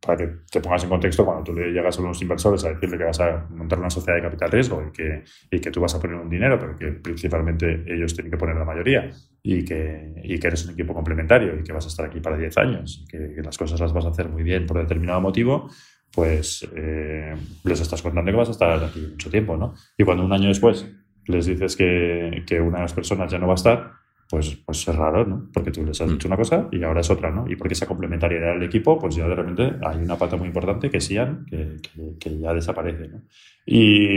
para que te pongas en contexto, cuando tú le llegas a unos inversores a decirle que vas a montar una sociedad de capital riesgo y que, y que tú vas a poner un dinero, pero que principalmente ellos tienen que poner la mayoría y que, y que eres un equipo complementario y que vas a estar aquí para 10 años y que, las cosas las vas a hacer muy bien por determinado motivo, pues eh, les estás contando que vas a estar aquí mucho tiempo, ¿no? Y cuando un año después les dices que, que una de las personas ya no va a estar, pues, pues es raro, ¿no? Porque tú les has dicho mm. una cosa y ahora es otra, ¿no? Y porque esa complementariedad del equipo, pues ya de repente hay una pata muy importante que es Ian, que, que, ya desaparece, ¿no? Y,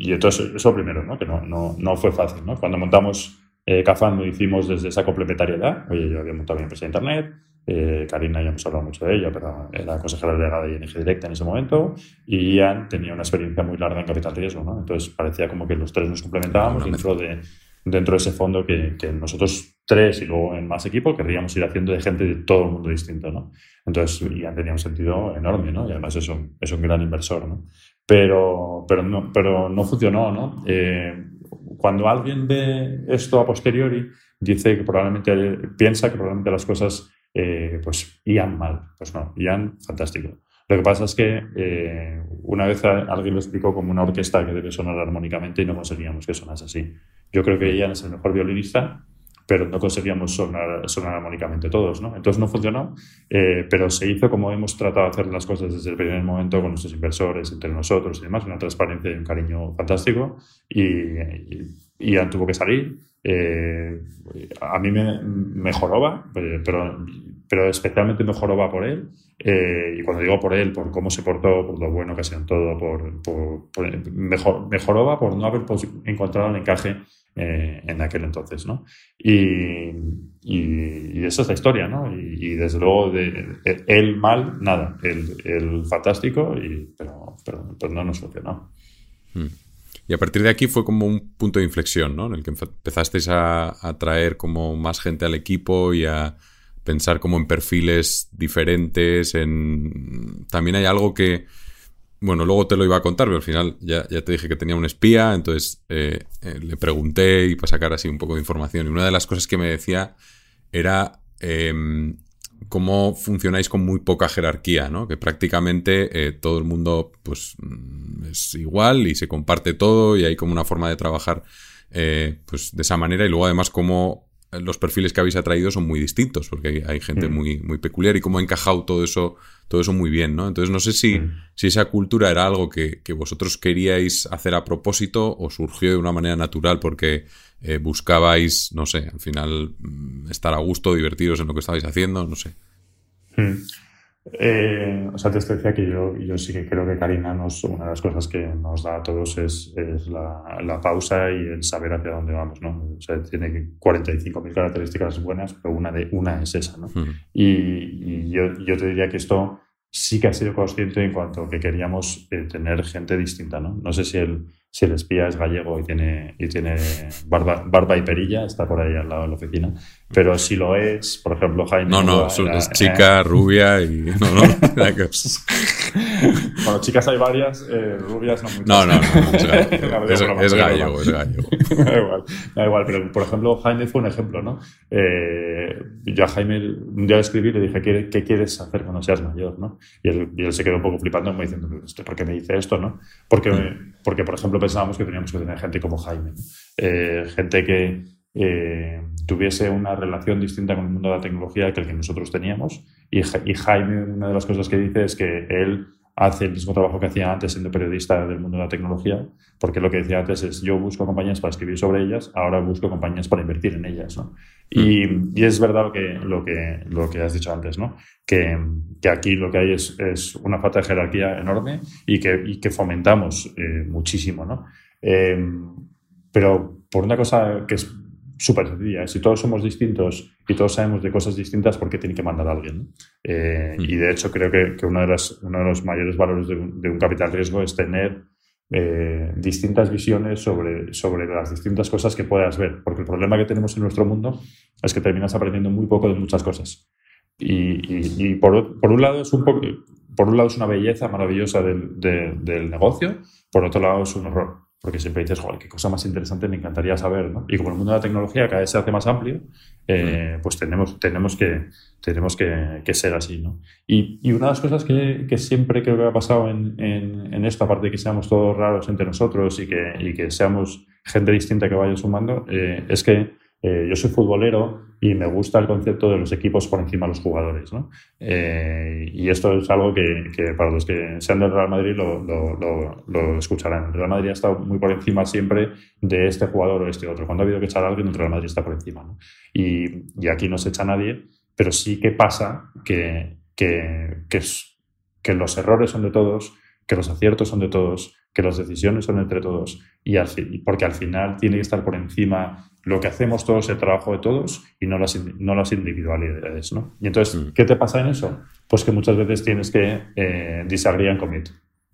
y, entonces eso primero, ¿no? Que no, no, no fue fácil, ¿no? Cuando montamos eh, Cafán lo hicimos desde esa complementariedad. Oye, yo había montado mi empresa de Internet, eh, Karina ya hemos hablado mucho de ella, pero era consejera delegada de ING Directa en ese momento, y Ian tenía una experiencia muy larga en capital riesgo, ¿no? Entonces parecía como que los tres nos complementábamos dentro de dentro de ese fondo que, que, nosotros tres y luego en más equipo querríamos ir haciendo de gente de todo el mundo distinto, ¿no? Entonces ya tenía un sentido enorme, ¿no? Y además es un, es un gran inversor, ¿no? Pero, pero, no, pero no funcionó, ¿no? Eh, cuando alguien ve esto a posteriori, dice que probablemente piensa que probablemente las cosas eh, pues iban mal. Pues no, iban fantástico. Lo que pasa es que eh, una vez alguien lo explicó como una orquesta que debe sonar armónicamente y no conseguíamos que sonase así. Yo creo que Ian es el mejor violinista, pero no conseguíamos sonar, sonar armónicamente todos, ¿no? Entonces no funcionó, eh, pero se hizo como hemos tratado de hacer las cosas desde el primer momento con nuestros inversores, entre nosotros y demás, una transparencia y un cariño fantástico, y, Ian tuvo que salir. Eh, a mí me mejoraba, pero, pero especialmente mejoraba por él. Eh, y cuando digo por él, por cómo se portó, por lo bueno que sido en todo, por, por, mejor, mejoraba por no haber encontrado el encaje eh, en aquel entonces, ¿no? Y, y, esa es la historia, ¿no? Y, desde luego, de, él mal, nada, él, fantástico, y, pero, pero, no nos funcionó.
Hmm. Y a partir de aquí fue como un punto de inflexión, ¿no? En el que empezasteis a, a traer como más gente al equipo y a pensar como en perfiles diferentes, en... También hay algo que bueno, luego te lo iba a contar, pero al final ya, te dije que tenía un espía, entonces eh, eh, le pregunté y para sacar así un poco de información. Y una de las cosas que me decía era em, cómo funcionáis con muy poca jerarquía, ¿no? Que prácticamente eh, todo el mundo pues mm, es igual y se comparte todo y hay como una forma de trabajar pues de esa manera y luego además cómo los perfiles que habéis atraído son muy distintos, porque hay, gente mm. muy, muy peculiar y cómo ha encajado todo eso, todo eso muy bien, ¿no? Entonces no sé si, mm. si esa cultura era algo que, vosotros queríais hacer a propósito o surgió de una manera natural porque eh, buscabais, no sé, al final mm, estar a gusto, divertiros en lo que estabais haciendo, no sé.
Eh, o sea, te decía que yo, yo sí que creo que Karina nos, una de las cosas que nos da a todos es, es la, la, pausa y el saber hacia dónde vamos, ¿no? O sea, tiene 45.000 características buenas, pero una, de, una es esa, ¿no? Y, y yo, yo, te diría que esto sí que ha sido consciente en cuanto a que queríamos eh, tener gente distinta, ¿no? No sé si el, si el espía es gallego y tiene, y tiene barba, barba, y perilla, está por ahí al lado de la oficina. Pero si lo es, por ejemplo, Jaime.
No, no, es chica, rubia y. No, no.
bueno, chicas hay varias, eh, rubias no muchas.
No, no, no. Es, gallego, es, gallego, es gallego.
da igual, da igual, pero por ejemplo, Jaime fue un ejemplo, ¿no? Eh, yo a Jaime un día le escribí y le dije, ¿qué, ¿qué, quieres hacer cuando seas mayor, no? Y él, y él se quedó un poco flipando, me diciendo, ¿por qué me dice esto, no? Porque, porque por ejemplo, pensábamos que teníamos que tener gente como Jaime, eh, gente que eh, tuviese una relación distinta con el mundo de la tecnología que el que nosotros teníamos. Y, y, Jaime, una de las cosas que dice es que él hace el mismo trabajo que hacía antes siendo periodista del mundo de la tecnología, porque lo que decía antes es yo busco compañías para escribir sobre ellas, ahora busco compañías para invertir en ellas. ¿no? Y, y, es verdad lo que, lo, que, lo que has dicho antes, ¿no? que, que aquí lo que hay es, es, una falta de jerarquía enorme y que, y que fomentamos eh, muchísimo. ¿no? Eh, pero por una cosa que es súper sencilla. Si todos somos distintos y todos sabemos de cosas distintas, ¿por qué tiene que mandar a alguien? Eh, mm. Y de hecho creo que, que uno, de las, uno, de los mayores valores de un, de un capital riesgo es tener eh, distintas visiones sobre, sobre las distintas cosas que puedas ver. Porque el problema que tenemos en nuestro mundo es que terminas aprendiendo muy poco de muchas cosas. Y, y, por, por, un lado es un poco, por un lado es una belleza maravillosa del, del negocio, por otro lado es un horror porque siempre dices, joder, qué cosa más interesante me encantaría saber, ¿no? Y como el mundo de la tecnología cada vez se hace más amplio, eh, pues tenemos, tenemos, que, tenemos que, ser así, ¿no? Y, y, una de las cosas que, que, siempre creo que ha pasado en, en, en, esta parte de que seamos todos raros entre nosotros y que, y que seamos gente distinta que vaya sumando, eh, es que eh, yo soy futbolero y me gusta el concepto de los equipos por encima de los jugadores. ¿no? Eh, y esto es algo que, para los que sean del Real Madrid lo, escucharán. El Real Madrid ha estado muy por encima siempre de este jugador o este otro. Cuando ha habido que echar a alguien, el Real Madrid está por encima. Y, y, aquí no se echa nadie, pero sí que pasa que, que, que, los errores son de todos, que los aciertos son de todos, que las decisiones son entre todos y porque al final tiene que estar por encima lo que hacemos todos, el trabajo de todos y no las, no las individualidades. ¿no? Y entonces, mm. ¿qué te pasa en eso? Pues que muchas veces tienes que eh, disagree and commit.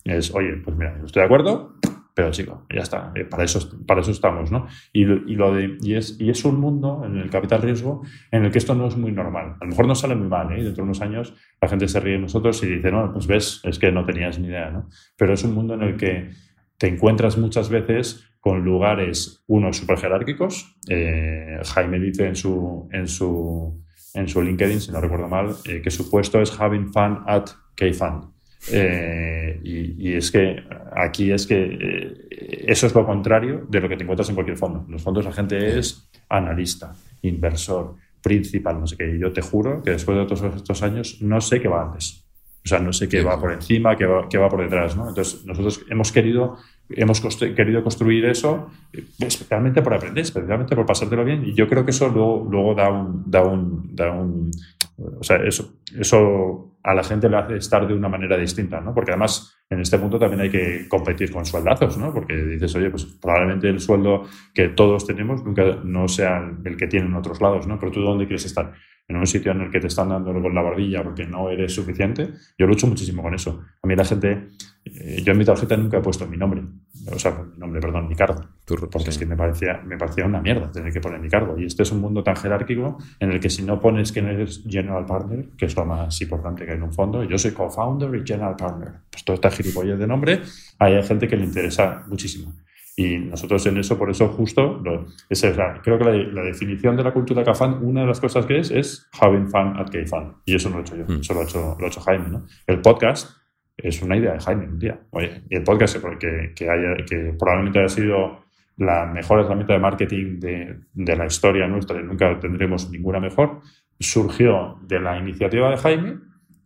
Es, oye, pues mira, estoy de acuerdo, pero chico, ya está, eh, para eso, para eso estamos, ¿no? Y, y, lo de, y, es, y es un mundo en el capital riesgo en el que esto no es muy normal. A lo mejor no sale muy mal, ¿eh? Dentro de unos años la gente se ríe de nosotros y dice, no, pues ves, es que no tenías ni idea, ¿no? Pero es un mundo en el que te encuentras muchas veces con lugares, unos super jerárquicos. Eh, Jaime dice en su, en, su, en su LinkedIn, si no recuerdo mal, eh, que su puesto es having fun at K-Fund. Eh, y, es que aquí es que eso es lo contrario de lo que te encuentras en cualquier fondo. En los fondos la gente es analista, inversor, principal, no sé qué. Y yo te juro que después de todos estos años no sé qué va antes. O sea, no sé qué va por encima, qué va, qué va por detrás, ¿no? Entonces, nosotros hemos querido, hemos querido construir eso especialmente por aprender, especialmente por pasártelo bien. Y yo creo que eso luego, luego da un, da un, da un o sea, eso, eso a la gente le hace estar de una manera distinta, ¿no? Porque además en este punto también hay que competir con sueldazos, ¿no? Porque dices, oye, pues probablemente el sueldo que todos tenemos nunca no sea el que tienen otros lados, ¿no? Pero tú dónde quieres estar? En un sitio en el que te están dando con la barbilla porque no eres suficiente. Yo lucho muchísimo con eso. A mí la gente, eh, yo en mi tarjeta nunca he puesto mi nombre, o sea, mi nombre, perdón, mi cargo. Porque es que me parecía, me parecía una mierda tener que poner mi cargo. Y este es un mundo tan jerárquico en el que si no pones que eres general partner, que es lo más importante que hay en un fondo, yo soy co-founder y general partner. Pues todo está gilipollas de nombre, hay gente que le interesa muchísimo. Y nosotros en eso, por eso justo, es, creo que la, definición de la cultura KFAN, una de las cosas que es, es having fun at KFAN. Y eso no lo he hecho yo, mm. eso lo ha hecho, lo ha hecho Jaime. ¿no? El podcast es una idea de Jaime un día. Oye, y el podcast que, que, haya, que probablemente haya sido la mejor herramienta de marketing de, de la historia nuestra, y nunca tendremos ninguna mejor, surgió de la iniciativa de Jaime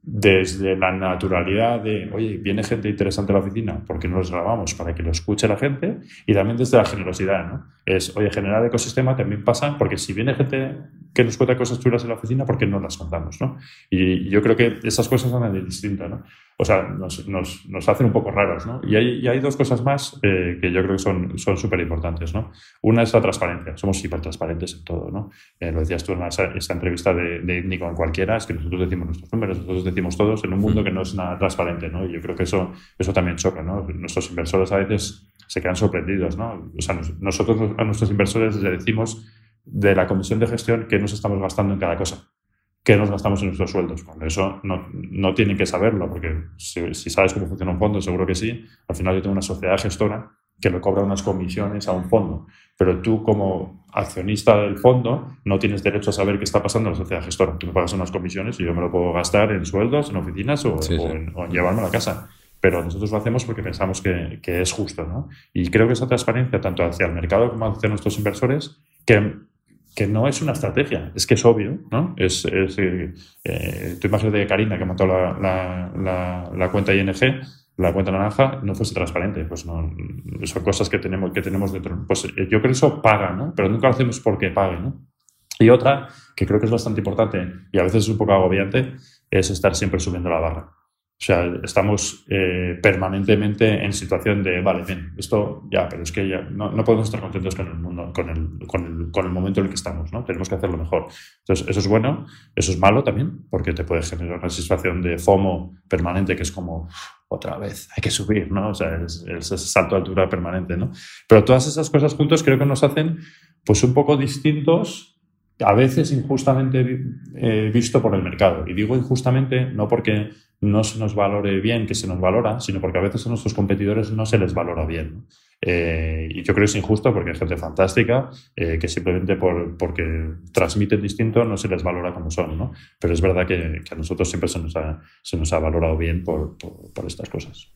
desde la naturalidad de, oye, viene gente interesante a la oficina, porque no los grabamos para que lo escuche la gente? Y también desde la generosidad, ¿no? Es, oye, generar ecosistema también pasa, porque si viene gente que nos cuenta cosas chulas en la oficina, ¿por qué no las contamos, no? Y yo creo que esas cosas son de distintas, ¿no? O sea, nos, nos, nos, hacen un poco raras, ¿no? Y hay, y hay dos cosas más eh, que yo creo que son súper importantes, ¿no? Una es la transparencia. Somos hiper transparentes en todo, ¿no? Eh, lo decías tú en esa, entrevista de, de con cualquiera, es que nosotros decimos nuestros números, nosotros decimos todos en un mundo que no es nada transparente, ¿no? Y yo creo que eso, eso también choca, ¿no? Nuestros inversores a veces se quedan sorprendidos, ¿no? O sea, nosotros a nuestros inversores les decimos de la comisión de gestión que nos estamos gastando en cada cosa que nos gastamos en nuestros sueldos. Cuando eso no, no tienen que saberlo, porque si, sabes cómo funciona un fondo, seguro que sí. Al final yo tengo una sociedad gestora que le cobra unas comisiones a un fondo, pero tú como accionista del fondo no tienes derecho a saber qué está pasando en la sociedad gestora. Tú me pagas unas comisiones y yo me lo puedo gastar en sueldos, en oficinas o, En, llevarme a la casa pero nosotros lo hacemos porque pensamos que, que, es justo. ¿no? Y creo que esa transparencia, tanto hacia el mercado como hacia nuestros inversores, que que no es una estrategia, es que es obvio, ¿no? Es, es eh, eh tú imagínate que Karina, que montó la, la, la, cuenta ING, la cuenta naranja, no fuese transparente, pues no, son cosas que tenemos, que tenemos dentro. Pues eh, yo creo que eso paga, ¿no? Pero nunca lo hacemos porque pague, ¿no? Y otra, que creo que es bastante importante y a veces es un poco agobiante, es estar siempre subiendo la barra. O sea, estamos eh, permanentemente en situación de, vale, bien, esto ya, pero es que ya no, no, podemos estar contentos con el mundo, con el, con, el, con el momento en el que estamos, ¿no? Tenemos que hacerlo mejor. Entonces, eso es bueno, eso es malo también, porque te puede generar una situación de FOMO permanente que es como, otra vez, hay que subir, ¿no? O sea, es, ese salto de altura permanente, ¿no? Pero todas esas cosas juntos creo que nos hacen, pues, un poco distintos a veces injustamente eh, visto por el mercado. Y digo injustamente no porque no se nos valore bien, que se nos valora, sino porque a veces a nuestros competidores no se les valora bien. Eh, y yo creo que es injusto porque hay gente fantástica eh, que simplemente por, porque transmiten distinto no se les valora como son, ¿no? Pero es verdad que, a nosotros siempre se nos ha, se nos ha valorado bien por, por, estas cosas.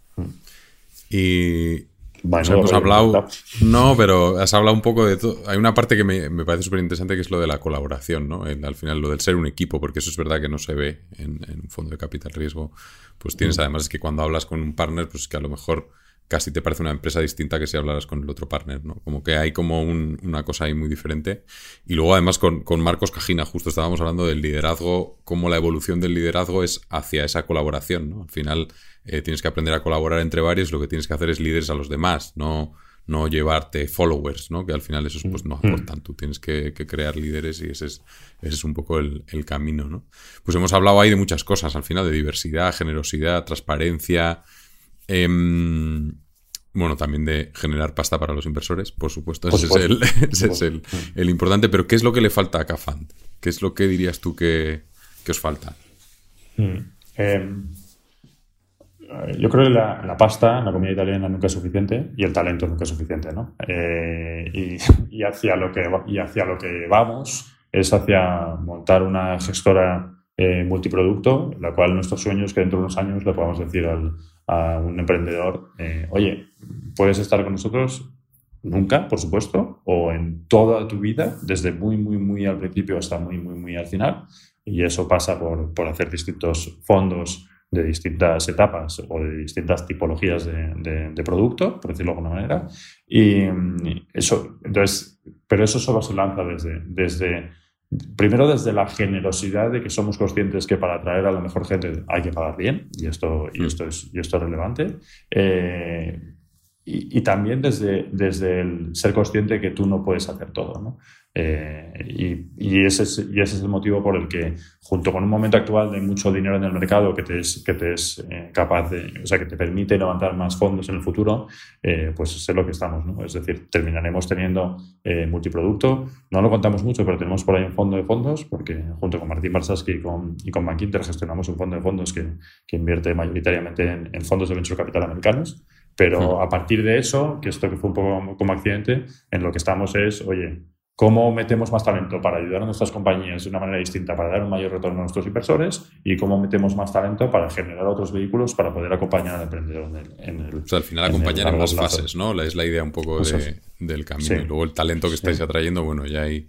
Y, hemos hablado. No, pero has hablado un poco de todo. Hay una parte que me, me parece súper interesante que es lo de la colaboración, ¿no? al final, lo del ser un equipo, porque eso es verdad que no se ve en, en un fondo de capital riesgo. Pues tienes, además, es que cuando hablas con un partner, pues que a lo mejor casi te parece una empresa distinta que si hablaras con el otro partner, ¿no? Como que hay como una cosa ahí muy diferente. Y luego además con, Marcos Cajina, justo estábamos hablando del liderazgo, cómo la evolución del liderazgo es hacia esa colaboración, ¿no? Al final eh, tienes que aprender a colaborar entre varios, lo que tienes que hacer es líderes a los demás, no, no llevarte followers, ¿no? Que al final eso pues, no mm. aportan, tú tienes que, crear líderes y ese es, ese es un poco el, camino, ¿no? Pues hemos hablado ahí de muchas cosas, al final, de diversidad, generosidad, transparencia, Em, bueno, también de generar pasta para los inversores, por supuesto. Ese, es, el, importante. Pero, ¿qué es lo que le falta a Cafand? ¿Qué es lo que dirías tú que, os falta?
Hmm. Em, yo creo que la, pasta, la comida italiana nunca es suficiente y el talento nunca es suficiente, ¿no? Eh, y, hacia lo que, y hacia lo que vamos es hacia montar una gestora eh, multiproducto, la cual nuestro sueño es que dentro de unos años le podamos decir a un emprendedor, oye, puedes estar con nosotros nunca, por supuesto, o en toda tu vida, desde muy, muy, muy al principio hasta muy, muy, muy al final. Y eso pasa por, por hacer distintos fondos de distintas etapas o de distintas tipologías de, de, producto, por decirlo de alguna manera. Y eso, entonces, pero eso solo se lanza desde, desde Primero desde la generosidad de que somos conscientes que para atraer a la mejor gente hay que pagar bien, y esto, y esto, es, y esto es relevante. Eh, y, también desde, desde el ser consciente que tú no puedes hacer todo. ¿no? Eh, y, ese es, y ese es el motivo por el que, junto con un momento actual de mucho dinero en el mercado que te es, que te es eh, capaz de, o sea, que te permite levantar más fondos en el futuro, eh, pues es lo que estamos. ¿no? Es decir, terminaremos teniendo multiproducto. No lo contamos mucho, pero tenemos por ahí un fondo de fondos, porque junto con Martín Barsaski y con, y con Bankinter gestionamos un fondo de fondos que, que invierte mayoritariamente en, fondos de venture capital americanos. Pero a partir de eso, que esto que fue un poco como accidente, en lo que estamos es, oye, cómo metemos más talento para ayudar a nuestras compañías de una manera distinta para dar un mayor retorno a nuestros inversores y cómo metemos más talento para generar otros vehículos para poder acompañar al emprendedor en el...
o sea, al final acompañar en más fases, ¿no? Es la idea un poco del camino. Y luego el talento que estáis atrayendo, bueno, ya hay,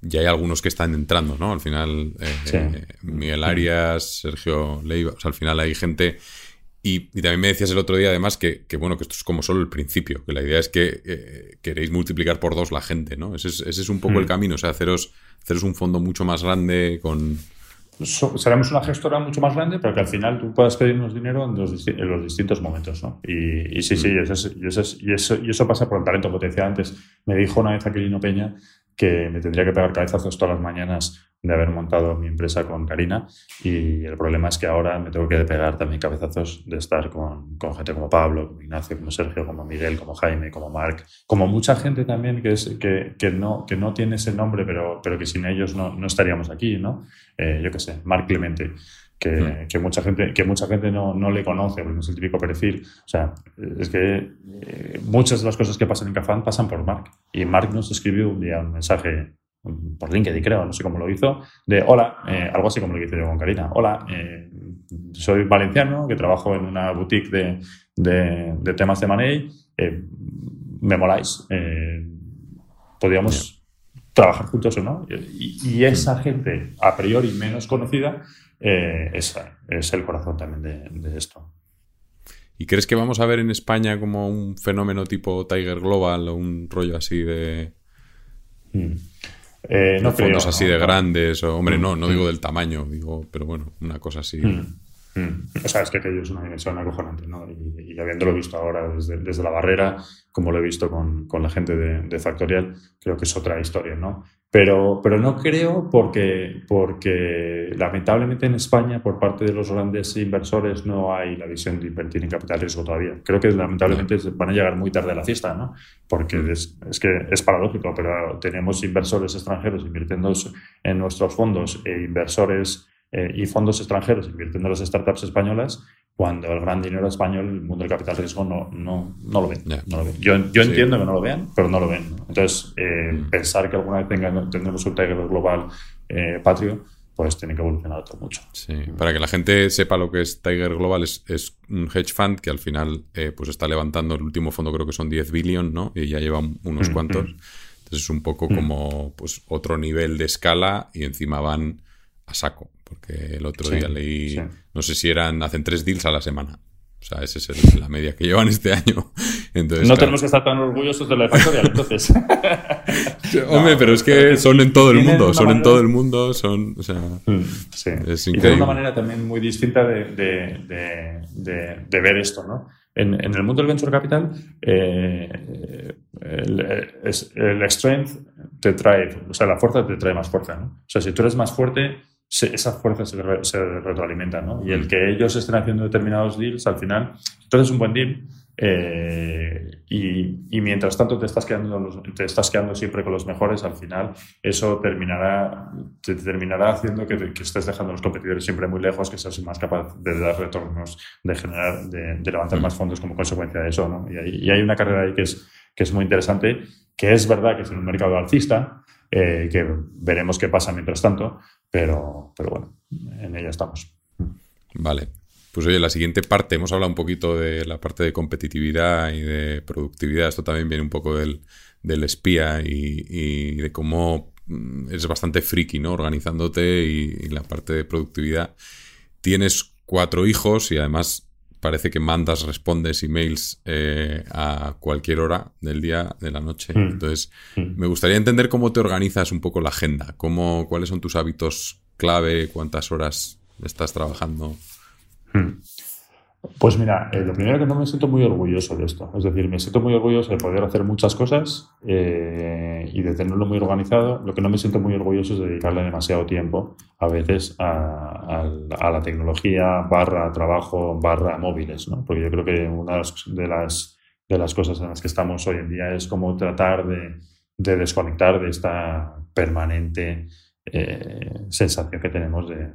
ya hay algunos que están entrando, ¿no? Al final, eh, Miguel Arias, Sergio Leiva, o sea, al final hay gente y, también me decías el otro día, además, que, bueno, que esto es como solo el principio, que la idea es que eh, queréis multiplicar por dos la gente, ¿no? Ese es, un poco el hmm. camino, o sea, haceros, haceros un fondo mucho más grande con...
seremos una gestora mucho más grande, pero que al final tú puedas pedirnos dinero en los, distintos momentos, ¿no? Y, sí, sí, hmm. y eso, y, eso, y, eso, pasa por el talento, decía antes. Me dijo una vez Aquilino Peña que me tendría que pegar cabezazos todas las mañanas de haber montado mi empresa con Karina y el problema es que ahora me tengo que pegar también cabezazos de estar con, con, gente como Pablo, como Ignacio, como Sergio, como Miguel, como Jaime, como Marc, como mucha gente también que, es, que, que, no, que no tiene ese nombre pero, pero que sin ellos no, no estaríamos aquí, ¿no? Eh, yo qué sé, Marc Clemente. Que, hmm. que, mucha gente, que mucha gente no, no, le conoce, porque no es el típico perfil. O sea, es que eh, muchas de las cosas que pasan en Cafán pasan por Marc. Y Marc nos escribió un día un mensaje por LinkedIn creo, no sé cómo lo hizo, de hola, eh, algo así como lo hice yo con Karina, hola, eh, soy valenciano, que trabajo en una boutique de, de, temas de money, me moláis, podríamos trabajar juntos o no. Y, esa gente, a priori menos conocida, es, es, el corazón también de, esto.
¿Y crees que vamos a ver en España como un fenómeno tipo Tiger Global o un rollo así de...
Hmm. Eh, no
fondos así de grandes, o, hombre, no, no digo del tamaño, digo, pero bueno, una cosa así. Mm,
mm. O sea, es que aquello es una dimensión acojonante, ¿no? Y, habiéndolo visto ahora desde, desde, la barrera, como lo he visto con, con la gente de, de, Factorial, creo que es otra historia, ¿no? Pero, pero no creo porque, porque lamentablemente en España por parte de los grandes inversores no hay la visión de invertir en capital riesgo todavía. Creo que lamentablemente van a llegar muy tarde a la fiesta, ¿no? Porque es, es que es paradójico, pero tenemos inversores extranjeros invirtiendo en nuestros fondos e inversores y fondos extranjeros invirtiendo en las startups españolas cuando el gran dinero español, el mundo del capital riesgo, no, no, no, lo, ven, no lo ven. Yo, yo entiendo que no lo vean, pero no lo ven. Entonces, eh, mm. pensar que alguna vez tenga, tendremos un Tiger global eh, patrio, pues tiene que evolucionar otro mucho.
Sí, para que la gente sepa lo que es Tiger Global, es, es un hedge fund que al final eh, pues está levantando el último fondo, creo que son 10 billion, ¿no? Y ya lleva unos mm, cuantos. Mm. Entonces es un poco como pues otro nivel de escala y encima van a saco. Porque el otro día leí, no sé si eran, hacen tres deals a la semana. O sea, esa es la media que llevan este año. Entonces,
no tenemos que estar tan orgullosos de la factoría, entonces.
Hombre, pero es que son en todo el mundo, son en todo el mundo, son, o sea, mm,
sí. es increíble. Y una manera también muy distinta de, de, de, ver esto, ¿no? En, en, el mundo del venture capital, eh, el, el, strength te trae, o sea, la fuerza te trae más fuerza, ¿no? O sea, si tú eres más fuerte, esas fuerzas se, se, retroalimentan, ¿no? Y el que ellos estén haciendo determinados deals, al final, entonces es un buen deal. Eh, y, mientras tanto te estás, quedando te estás quedando siempre con los mejores, al final eso terminará, te terminará haciendo que, que, estés dejando a los competidores siempre muy lejos, que seas más capaz de dar retornos, de generar, de, levantar mm. más fondos como consecuencia de eso. ¿no? Y, hay, y, hay, una carrera ahí que es, que es muy interesante, que es verdad que es en un mercado alcista, eh, que veremos qué pasa mientras tanto, pero, pero bueno, en ella estamos.
Vale. Pues oye, la siguiente parte, hemos hablado un poquito de la parte de competitividad y de productividad, esto también viene un poco del, del espía y, de cómo mm, es bastante friki, ¿no? Organizándote y la parte de productividad. Tienes cuatro hijos y además parece que mandas, respondes emails eh, a cualquier hora del día, de la noche. Mm. Entonces, mm. me gustaría entender cómo te organizas un poco la agenda, cómo, cuáles son tus hábitos clave, cuántas horas estás trabajando.
Mm. Pues mira, eh, lo primero que no me siento muy orgulloso de esto. Es decir, me siento muy orgulloso de poder hacer muchas cosas eh, y de tenerlo muy organizado. Lo que no me siento muy orgulloso es dedicarle demasiado tiempo, a veces, a, la tecnología barra trabajo barra móviles. ¿no? Porque yo creo que una de las, de las cosas en las que estamos hoy en día es como tratar de, de desconectar de esta permanente eh, sensación que tenemos de,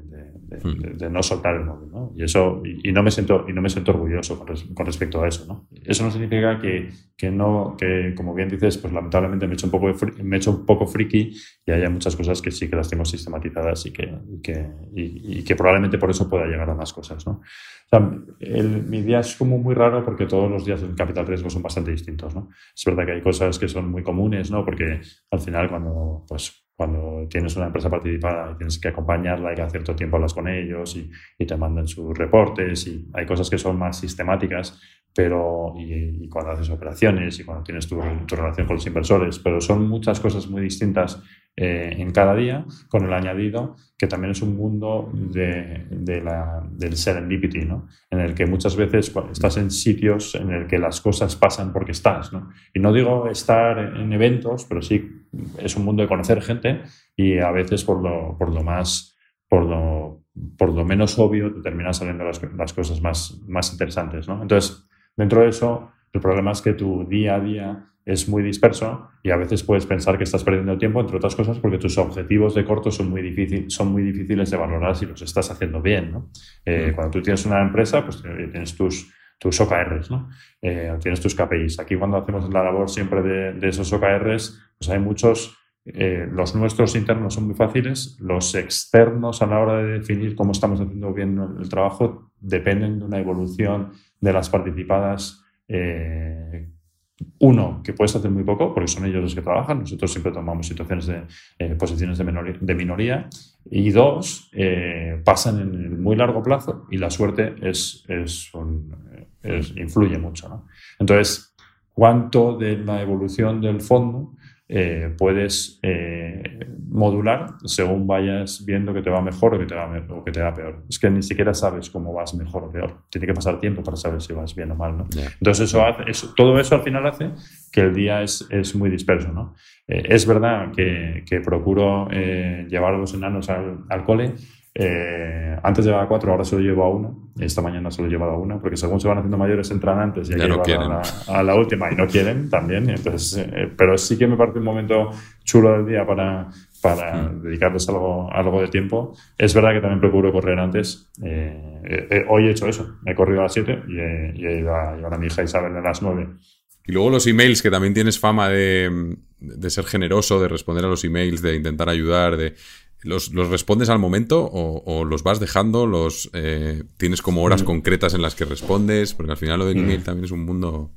de, no soltar el móvil. ¿no? Y eso y, no me siento y no me siento orgulloso con, respecto a eso. ¿no? Eso no significa que, que, no que como bien dices pues lamentablemente me he hecho un poco me he hecho un poco friki y haya muchas cosas que sí que las tengo sistematizadas y que y que, y, que probablemente por eso pueda llegar a más cosas. ¿no? O sea, el, mi día es como muy raro porque todos los días en capital riesgo son bastante distintos. ¿no? Es verdad que hay cosas que son muy comunes, ¿no? porque al final cuando pues cuando tienes una empresa participada y tienes que acompañarla y que a cierto tiempo hablas con ellos y, y, te mandan sus reportes y hay cosas que son más sistemáticas, pero y, cuando haces operaciones y cuando tienes tu, relación con los inversores, pero son muchas cosas muy distintas eh, en cada día, con el añadido que también es un mundo de, de la, del serendipity, ¿no? en el que muchas veces estás en sitios en el que las cosas pasan porque estás. ¿no? Y no digo estar en eventos, pero sí es un mundo de conocer gente y a veces por lo, por lo más, por lo, por lo menos obvio, te terminan saliendo las, las cosas más, más interesantes. ¿no? Entonces, dentro de eso, el problema es que tu día a día es muy disperso y a veces puedes pensar que estás perdiendo tiempo, entre otras cosas, porque tus objetivos de corto son muy, difícil, son muy difíciles de valorar si los estás haciendo bien. ¿no? Eh, mm. cuando tú tienes una empresa, pues tienes tus, tus OKRs, ¿no? Eh, tienes tus KPIs. Aquí cuando hacemos la labor siempre de, de esos OKRs, pues hay muchos, eh, los nuestros internos son muy fáciles, los externos a la hora de definir cómo estamos haciendo bien el trabajo dependen de una evolución de las participadas uno, que puedes hacer muy poco, porque son ellos los que trabajan, nosotros siempre tomamos situaciones de eh, posiciones de, minoría, y dos, eh, pasan en el muy largo plazo y la suerte es, es, influye mucho. Entonces, ¿cuánto de la evolución del fondo eh, puedes eh, modular según vayas viendo que te va mejor o que te va, o que te va peor. Es que ni siquiera sabes cómo vas mejor o peor. Tiene que pasar tiempo para saber si vas bien o mal. ¿no? Entonces, eso, hace, todo eso al final hace que el día es, es muy disperso. ¿no? Eh, es verdad que, que procuro llevar a los enanos al, al cole, eh, antes llevaba cuatro, ahora solo llevo a uno. Esta mañana solo he llevado a una, porque según se van haciendo mayores entran antes y hay que a, la, última y no quieren también. Entonces, eh, pero sí que me parece un momento chulo del día para, para
Mm.
dedicarles algo, algo de tiempo. Es verdad que también procuro correr antes. Eh, hoy he hecho eso. He corrido a las 7 y he, y he ido a llevar a mi hija Isabel a las 9.
Y luego los emails, que también tienes fama de, de ser generoso, de responder a los emails, de intentar ayudar, de... ¿Los, los respondes al momento o, o los vas dejando? los eh, ¿Tienes como horas
Mm.
concretas en las que respondes? Porque al final lo del
Mm.
email también es un mundo...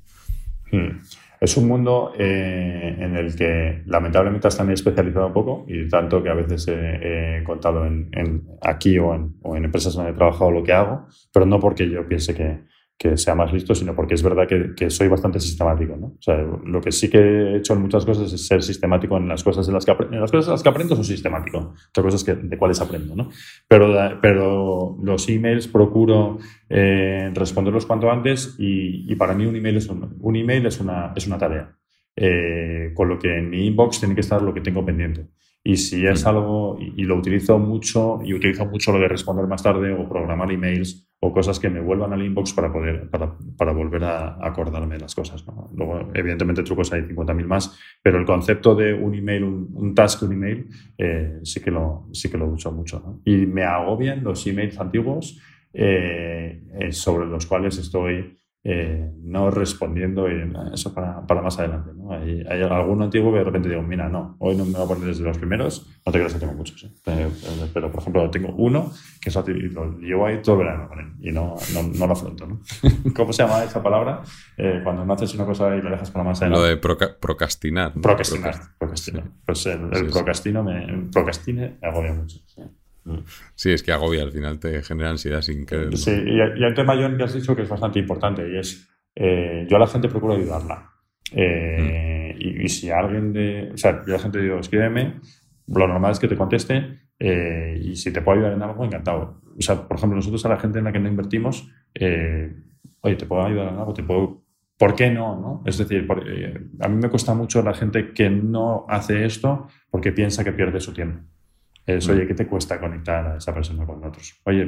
Hmm. Es un mundo eh, en el que lamentablemente está muy especializado un poco y tanto que a veces he, he contado en, en aquí o en, o en empresas donde he trabajado lo que hago, pero no porque yo piense que, que sea más listo, sino porque es verdad que, que soy bastante sistemático. ¿no? O sea, lo que sí que he hecho en muchas cosas es ser sistemático en las cosas en las que, en las cosas en las que aprendo, soy sistemático. Otra cosa es que, de cuáles aprendo. ¿no? Pero, da- pero los emails procuro eh, responderlos cuanto antes y, y para mí un email es, un, un email es, una, es una tarea. Eh, con lo que en mi inbox tiene que estar lo que tengo pendiente. Y si es
Mm.
algo, y, y lo utilizo mucho, y utilizo mucho lo de responder más tarde o programar emails o cosas que me vuelvan al inbox para poder, para, para volver a, acordarme de las cosas. ¿no? Luego, evidentemente, trucos hay 50.000 más, pero el concepto de un email, un, task, un email, eh, sí, que lo, sí que lo uso mucho. Y me agobian los emails antiguos eh, eh, sobre los cuales estoy eh, no respondiendo y eso para, para más adelante. ¿no? Hay, hay alguno antiguo que de repente digo, mira, no, hoy no me voy a poner desde los primeros, no te creas que tengo muchos, ¿eh? pero, pero- por ejemplo tengo uno que es, lo llevo ahí todo el verano con él y no, no, no lo afronto. ¿no? ¿Cómo se llama esa palabra? Eh, cuando no haces una cosa y la dejas para más adelante.
Lo de proca- procrastinar. ¿no?
Procrastinar.
Procrast-
procrastinar.
Sí.
Pues el,
Sí,
el
sí.
procrastino me, procrastine me agobia mucho. Sí.
Es que agobia, al final te genera ansiedad sin querer.
Sí, y, y el tema, John, que has dicho que es bastante importante y es, eh, yo a la gente procuro ayudarla. Eh, y, y si alguien de, o sea, yo a la gente digo, escríbeme, lo normal es que te conteste eh, y si te puedo ayudar en algo, encantado. O sea, por ejemplo, nosotros a la gente en la que no invertimos, oye, te puedo ayudar en algo, te puedo... ¿Por qué no? no? Es decir, a mí me cuesta mucho la gente que no hace esto porque piensa que pierde su tiempo. Es, oye, ¿qué te cuesta conectar a esa persona con otros? Oye,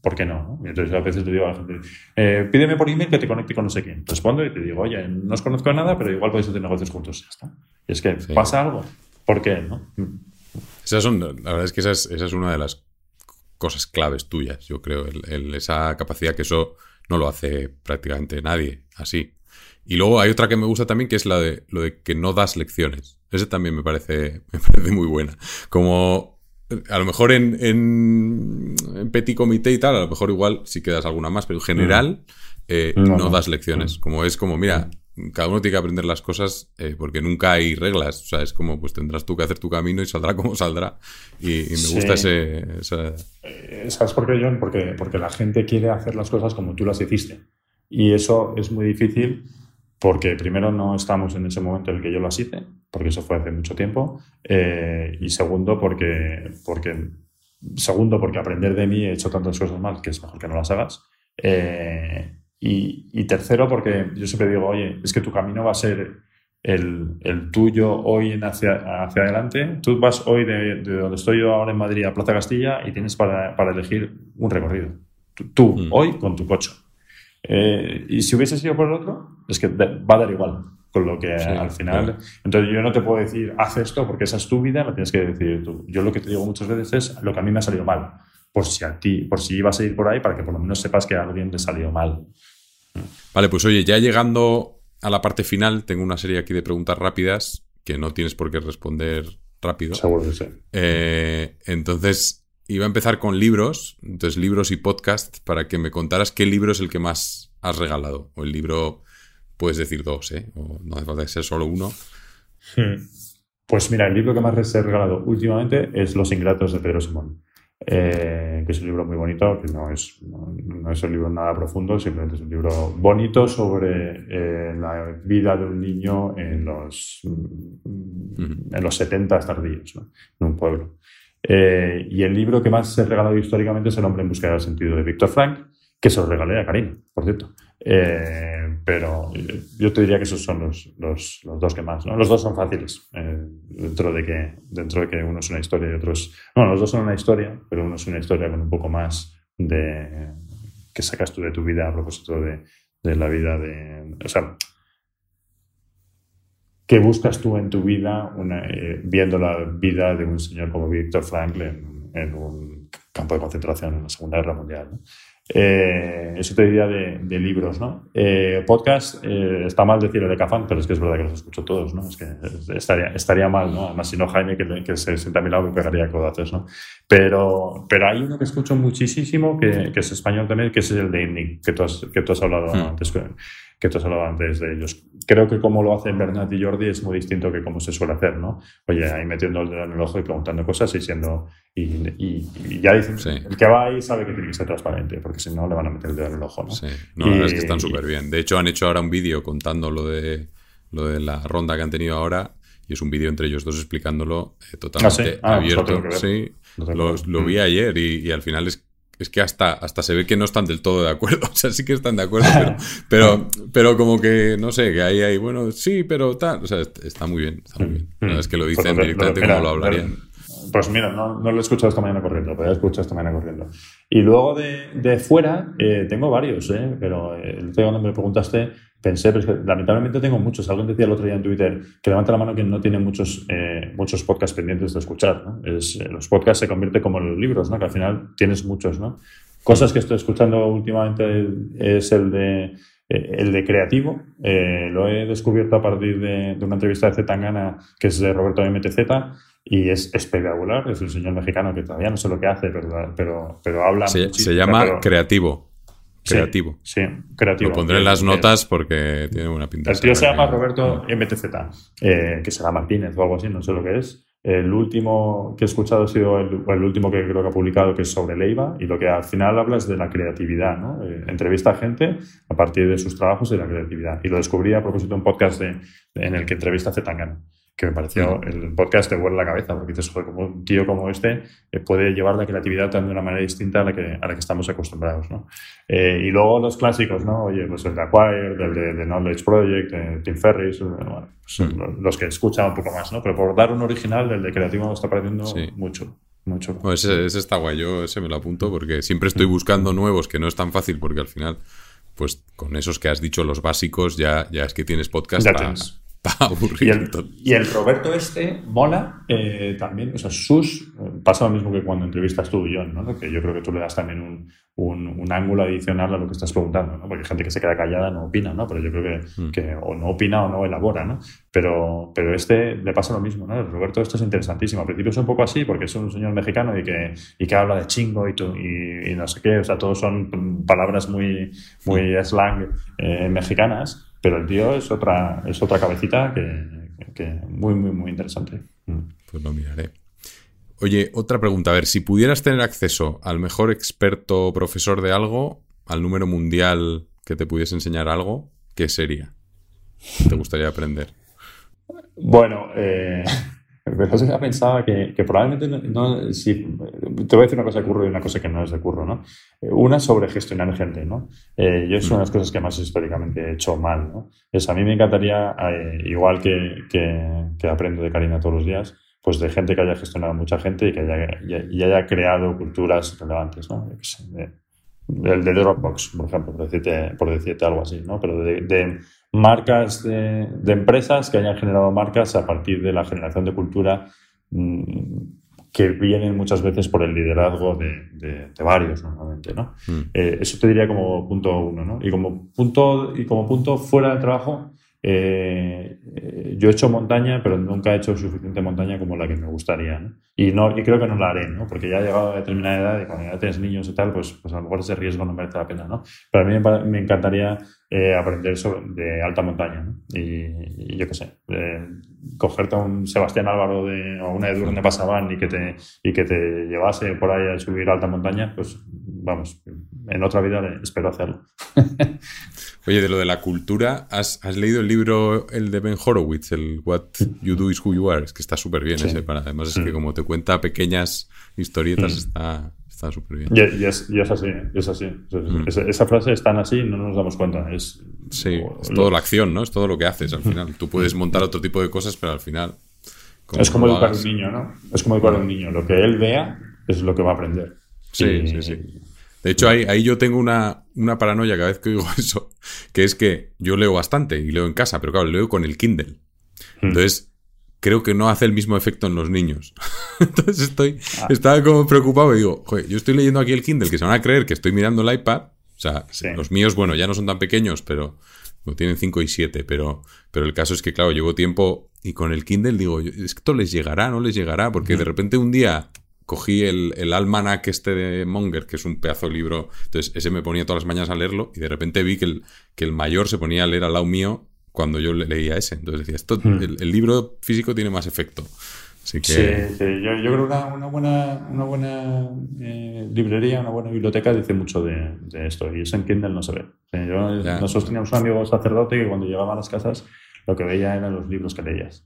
¿por qué no? entonces a veces le digo a la gente, eh, pídeme por email que te conecte con no sé quién. Respondo y te digo, oye, no os conozco nada, pero igual podéis hacer negocios juntos. Ya está. Y es que
Sí.
pasa algo. ¿Por qué? No?
Esas son, la verdad es que esa es, esa es una de las cosas claves tuyas, yo creo. el- el- esa capacidad que eso no lo hace prácticamente nadie así. Y luego hay otra que me gusta también, que es la de lo de que no das lecciones. Ese también me parece, me parece muy buena. Como a lo mejor en, en, en petit comité y tal, a lo mejor igual sí que das alguna más, pero en general eh,
No,
das lecciones. Como es como, mira, cada uno tiene que aprender las cosas eh, porque nunca hay reglas. O sea, es como, pues tendrás tú que hacer tu camino y saldrá como saldrá. Y, y me
Sí.
gusta ese, esa-
Eh, ¿Sabes por qué, John? Porque, porque la gente quiere hacer las cosas como tú las hiciste. Y eso es muy difícil porque primero no estamos en ese momento en el que yo las hice, porque eso fue hace mucho tiempo. eh, y segundo, porque, porque, segundo, porque aprender de mí he hecho tantas cosas mal que es mejor que no las hagas. Eh, y, y tercero, porque yo siempre digo, oye, es que tu camino va a ser el, el tuyo hoy en hacia, hacia adelante. Tú vas hoy de, de donde estoy yo ahora en Madrid a Plaza Castilla y tienes para, para elegir un recorrido. Tú, tú,
Mm.
hoy con tu coche. Eh, y si hubiese sido por el otro, es que va a dar igual. Con lo que
Sí,
al final.
claro.
Entonces yo no te puedo decir, haz esto porque esa es tu vida, la tienes que decidir tú. Yo lo que te digo muchas veces es lo que a mí me ha salido mal. Por si a ti, por si ibas a ir por ahí, para que por lo menos sepas que a alguien le salió mal.
Vale, pues oye, ya llegando a la parte final, tengo una serie aquí de preguntas rápidas que no tienes por qué responder rápido.
Seguro que sí.
Eh, entonces, iba a empezar con libros, entonces libros y podcast, para que me contaras qué libro es el que más has regalado. O el libro, puedes decir dos, ¿eh? O no hace falta que sea solo uno.
Hmm. Pues mira, el libro que más les he regalado últimamente es Los Ingratos de Pedro Simón, eh, que es un libro muy bonito, que no es, no, no es un libro nada profundo, simplemente es un libro bonito sobre eh, la vida de un niño en los, en los 70 tardíos, ¿no? en un pueblo. Eh, y el libro que más he regalado históricamente es El hombre en busca del sentido de Víctor Frank, que se lo regalé a Karina, por cierto. Eh, pero eh, yo te diría que esos son los, los, los dos que más. ¿no? Los dos son fáciles, eh, dentro, de que, dentro de que uno es una historia y otro es... Bueno, los dos son una historia, pero uno es una historia con un poco más de... que sacas tú de tu vida a propósito de, de la vida de... O sea, ¿qué buscas tú en tu vida eh, viendo la vida de un señor como Víctor Frankl en, un campo de concentración en la Segunda Guerra Mundial? Eh, eso te diría de, libros, ¿no? Eh, podcast, está mal decirlo de Cafán, pero es que es verdad que los escucho todos, ¿no? Es que estaría, estaría mal, ¿no? Además, si no, Jaime, que, se sienta a mi lado, me pegaría codazos, ¿no? Pero, pero hay uno que escucho muchísimo, que, es español también, que es el de INNIC, que tú has, que tú has hablado hmm. antes que tú has hablado antes de ellos. Creo que como lo hacen Bernat y Jordi es muy distinto que como se suele hacer, ¿no? Oye, ahí metiendo el dedo en el ojo y preguntando cosas y siendo... Y, ya dicen, el que va ahí sabe que tiene que ser transparente, porque si no le van a meter el dedo en el ojo, ¿no?
Sí, no, es que están súper bien. De hecho, han hecho ahora un vídeo contando lo de, lo de la ronda que han tenido ahora y es un vídeo entre ellos dos explicándolo eh, totalmente ah, sí? Ah, abierto. sí, lo, vi ayer y, y, al final es es que hasta, hasta se ve que no están del todo de acuerdo. O sea, sí que están de acuerdo, pero, pero, como que, no sé, que ahí hay, bueno, sí, pero tal. O sea, está muy bien, está muy bien. Mm, mm. es que lo dicen pues directamente como lo hablarían.
Pues mira, no, no, lo he escuchado esta mañana corriendo, pero he escuchado esta mañana corriendo. Y luego de, de fuera, eh, tengo varios, ¿eh? pero el día cuando me preguntaste, pensé, pero es que lamentablemente tengo muchos. Alguien decía el otro día en Twitter que levanta la mano que no tiene muchos, eh, muchos podcasts pendientes de escuchar. ¿no? Es, eh, los podcasts se convierten como en los libros, ¿no? que al final tienes muchos. ¿no? Cosas que estoy escuchando últimamente es el de, el de creativo. lo he descubierto a partir de, una entrevista de Zetangana, que es de Roberto MTZ y es espectacular. Es un señor mexicano que todavía no sé lo que hace, pero, pero, pero habla.
Se, se llama Creativo. Creativo.
Sí, creativo.
Lo pondré en las notas porque tiene una pinta.
El tío se llama Roberto MTZ, eh, que será Martínez o algo así, no sé lo que es. El último que he escuchado ha sido el, el, último que creo que ha publicado, que es sobre Leiva, y lo que al final habla es de la creatividad, ¿no? Eh, entrevista a gente a partir de sus trabajos y de la creatividad. Y lo descubrí a propósito de un podcast de, en el que entrevista a Zetangana que me pareció el podcast te vuelve la cabeza, porque dices, joder, como un tío como este eh, puede llevar la creatividad de una manera distinta a la que, a la que estamos acostumbrados, ¿no? Eh, y luego los clásicos, ¿no? Oye, pues el de Acquire, el de, Knowledge Project, de Tim Ferris, eh, bueno, pues los que escuchan un poco más, ¿no? Pero por dar un original, el de creativo me está pareciendo mucho. Mucho.
ese, está guay, yo ese me lo apunto porque siempre estoy buscando nuevos, que no es tan fácil porque al final, pues con esos que has dicho, los básicos, ya, ya es que tienes podcast para,
y el, Roberto este mola eh, también, o sea, sus, pasa lo mismo que cuando entrevistas tú y yo, ¿no? que yo creo que tú le das también un, un, ángulo adicional a lo que estás preguntando, ¿no? porque hay gente que se queda callada no opina, ¿no? pero yo creo que, mm. que, o no opina o no elabora, ¿no? Pero, pero este le pasa lo mismo, ¿no? El Roberto esto es interesantísimo, al principio es un poco así porque es un señor mexicano y que, y que habla de chingo y, y, y no sé qué, o sea, todos son palabras muy, muy mm. slang eh, mexicanas, pero el tío es otra, es otra cabecita que, muy, muy, muy interesante. Mm.
Pues lo miraré. Oye, otra pregunta. A ver, si pudieras tener acceso al mejor experto profesor de algo, al número mundial que te pudiese enseñar algo, ¿qué sería? ¿Te gustaría aprender?
Bueno, eh, pero pensaba que, que probablemente no, si, te voy a decir una cosa de curro y una cosa que no es de curro, ¿no? Eh, una sobre gestionar gente, ¿no? Eh, yo es una de las cosas que más históricamente he hecho mal, ¿no? Es, a mí me encantaría, eh, igual que, que, que, aprendo de Karina todos los días, pues de gente que haya gestionado mucha gente y que haya, y haya creado culturas relevantes, ¿no? El de Dropbox, por ejemplo, por decirte, por decirte algo así, ¿no? Pero de, de marcas de, empresas que hayan generado marcas a partir de la generación de cultura mm, que vienen muchas veces por el liderazgo de, varios normalmente, ¿no? Mm. Eh, eso te diría como punto uno, ¿no? Y como punto, y como punto fuera del trabajo, eh, eh, yo he hecho montaña, pero nunca he hecho suficiente montaña como la que me gustaría. ¿no? Y, no, y creo que no la haré, ¿no? porque ya he llegado a determinada edad y cuando ya tienes niños y tal, pues, pues a lo mejor ese riesgo no merece la pena. ¿no? Pero a mí me, encantaría eh, aprender sobre, de alta montaña. ¿no? Y, yo qué sé, cogerte a un Sebastián Álvaro de, o una de donde pasaban y que, te, y que te llevase por ahí a subir alta montaña, pues vamos, en otra vida espero hacerlo.
Oye, de lo de la cultura, ¿has, leído el libro, el de Ben Horowitz, el What You Do Is Who You Are? Es que está súper bien ese, para, además es que como te cuenta pequeñas historietas, mm. está está súper bien.
Y, es, así, es así. Mm. esa frase es tan así, no nos damos cuenta. Es,
sí, es toda la acción, ¿no? Es todo lo que haces al final. Tú puedes montar otro tipo de cosas, pero al final...
es como educar a un niño, ¿no? Es como educar a un niño. Lo que él vea es lo que va a aprender.
Sí, sí, sí. De hecho, ahí, ahí yo tengo una, una, paranoia cada vez que digo eso, que es que yo leo bastante y leo en casa, pero claro, leo con el Kindle.
Hmm.
Entonces, creo que no hace el mismo efecto en los niños. Entonces estoy,
Ah.
estaba como preocupado y digo, "Joder, yo estoy leyendo aquí el Kindle, que se van a creer que estoy mirando el iPad. O sea,
Sí.
los míos, bueno, ya no son tan pequeños, pero no, tienen 5 y 7, pero, pero el caso es que, claro, llevo tiempo y con el Kindle digo, ¿esto les llegará? ¿No les llegará? Porque de repente un día cogí el, el almanac este de Monger, que es un pedazo de libro, entonces ese me ponía todas las mañanas a leerlo y de repente vi que el, que el mayor se ponía a leer al lado mío cuando yo le- leía ese. Entonces decía, esto, el, el libro físico tiene más efecto. Así que...
Sí, sí, Yo, yo creo que una, una buena, una buena eh, librería, una buena biblioteca dice mucho de, de esto. Y eso en Kindle no se ve. O sea, yo- nosotros teníamos un amigo sacerdote que cuando llegaba a las casas lo que veía eran los libros que leías.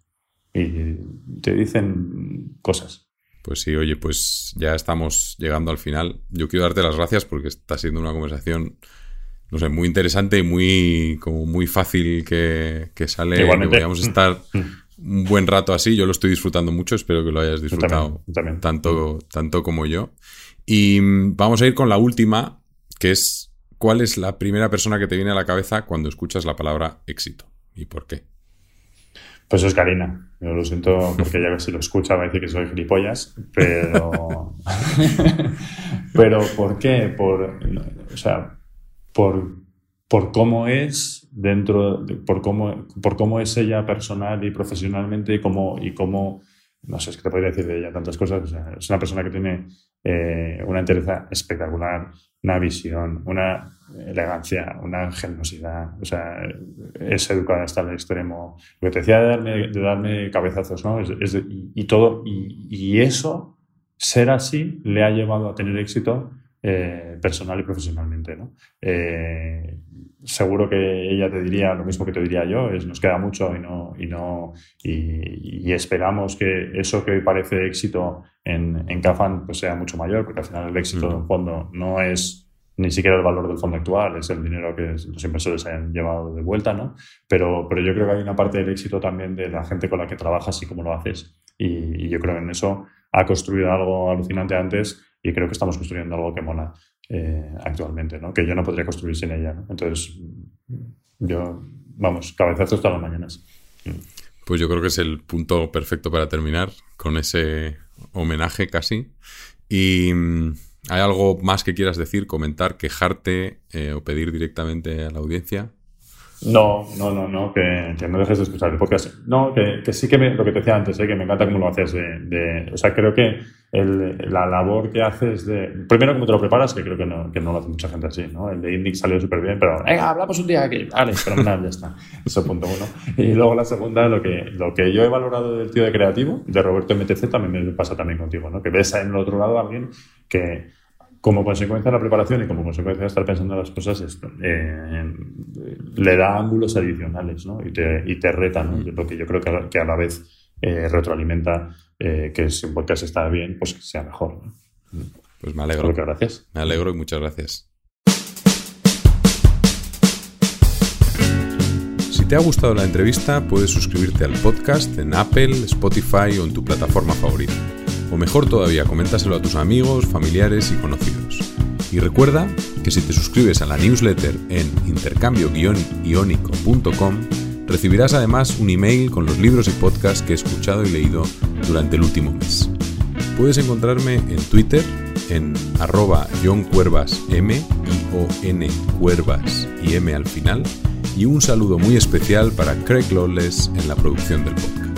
Y te dicen cosas.
Pues sí, oye, pues ya estamos llegando al final. Yo quiero darte las gracias porque está siendo una conversación, no sé, muy interesante y muy, como muy fácil que, que sale.
Igualmente.
Que estar
Mm.
Un buen rato así. Yo lo estoy disfrutando mucho, espero que lo hayas
Yo
disfrutado
también, yo también.
tanto, tanto como yo. Y mm, vamos a ir con la última, que es ¿cuál es la primera persona que te viene a la cabeza cuando escuchas la palabra éxito? ¿Y por qué?
Pues es Karina. Yo lo siento porque ya si lo escucha va a decir que soy gilipollas, pero. pero ¿por qué? Por, o sea, por, por cómo es dentro, de- por cómo, por cómo es ella personal y profesionalmente y cómo, y cómo no sé, es que te podría decir de ella tantas cosas. O sea, es una persona que tiene eh, una entereza espectacular, una visión, una elegancia, una generosidad. O sea, es educada hasta el extremo. Lo que te decía de darme, de darme cabezazos, ¿no? Y, todo, y, y eso, ser así, le ha llevado a tener éxito eh, personal y profesionalmente, ¿no? Eh, seguro que ella te diría lo mismo que te diría yo, es nos queda mucho y no, y no, y, y esperamos que eso que hoy parece éxito en, en Cafan pues sea mucho mayor, porque al final el éxito
Ujú.
de un fondo no es ni siquiera el valor del fondo actual, es el dinero que los inversores han llevado de vuelta, ¿no? Pero, pero yo creo que hay una parte del éxito también de la gente con la que trabajas y cómo lo haces. Y, y yo creo que en eso ha construido algo alucinante antes y creo que estamos construyendo algo que mola eh, actualmente, ¿no? Que yo no podría construir sin ella. Entonces, yo, vamos, cabezazos todas las mañanas.
Pues yo creo que es el punto perfecto para terminar con ese homenaje casi. Y mm, ¿hay algo más que quieras decir, comentar, quejarte eh, o pedir directamente a la audiencia?
No, no, no, no, que, no dejes de escuchar el. No, que, sí que me, lo que te decía antes, ¿eh? que me encanta cómo lo haces. De, de- o sea, creo que la labor que haces de. Primero, cómo te lo preparas, que creo que no, que no lo hace mucha gente así, ¿no? El de Indic salió súper bien, pero venga, hablamos un día aquí. Vale, fenomenal, ya está. Eso punto uno. Y luego la segunda, lo que, lo que yo he valorado del tío de creativo, de Roberto MTC, también me pasa también contigo, ¿no? Que ves en el otro lado a alguien que como consecuencia de la preparación y como consecuencia de estar pensando en las cosas, esto, eh, le da ángulos adicionales ¿no? y, te, y te reta, ¿no? lo que yo creo que a, que a la vez eh, retroalimenta eh, que si un podcast está bien, pues que sea mejor. ¿no?
Pues me alegro.
que gracias.
Me alegro y muchas gracias. Si te ha gustado la entrevista, puedes suscribirte al podcast en Apple, Spotify o en tu plataforma favorita. O mejor todavía, coméntaselo a tus amigos, familiares y conocidos. Y recuerda que si te suscribes a la newsletter en intercambio-iónico.com, recibirás además un email con los libros y podcasts que he escuchado y leído durante el último mes. Puedes encontrarme en Twitter en arroba johncuervasm, I-O-N Cuervas y M al final, y un saludo muy especial para Craig Lawless en la producción del podcast.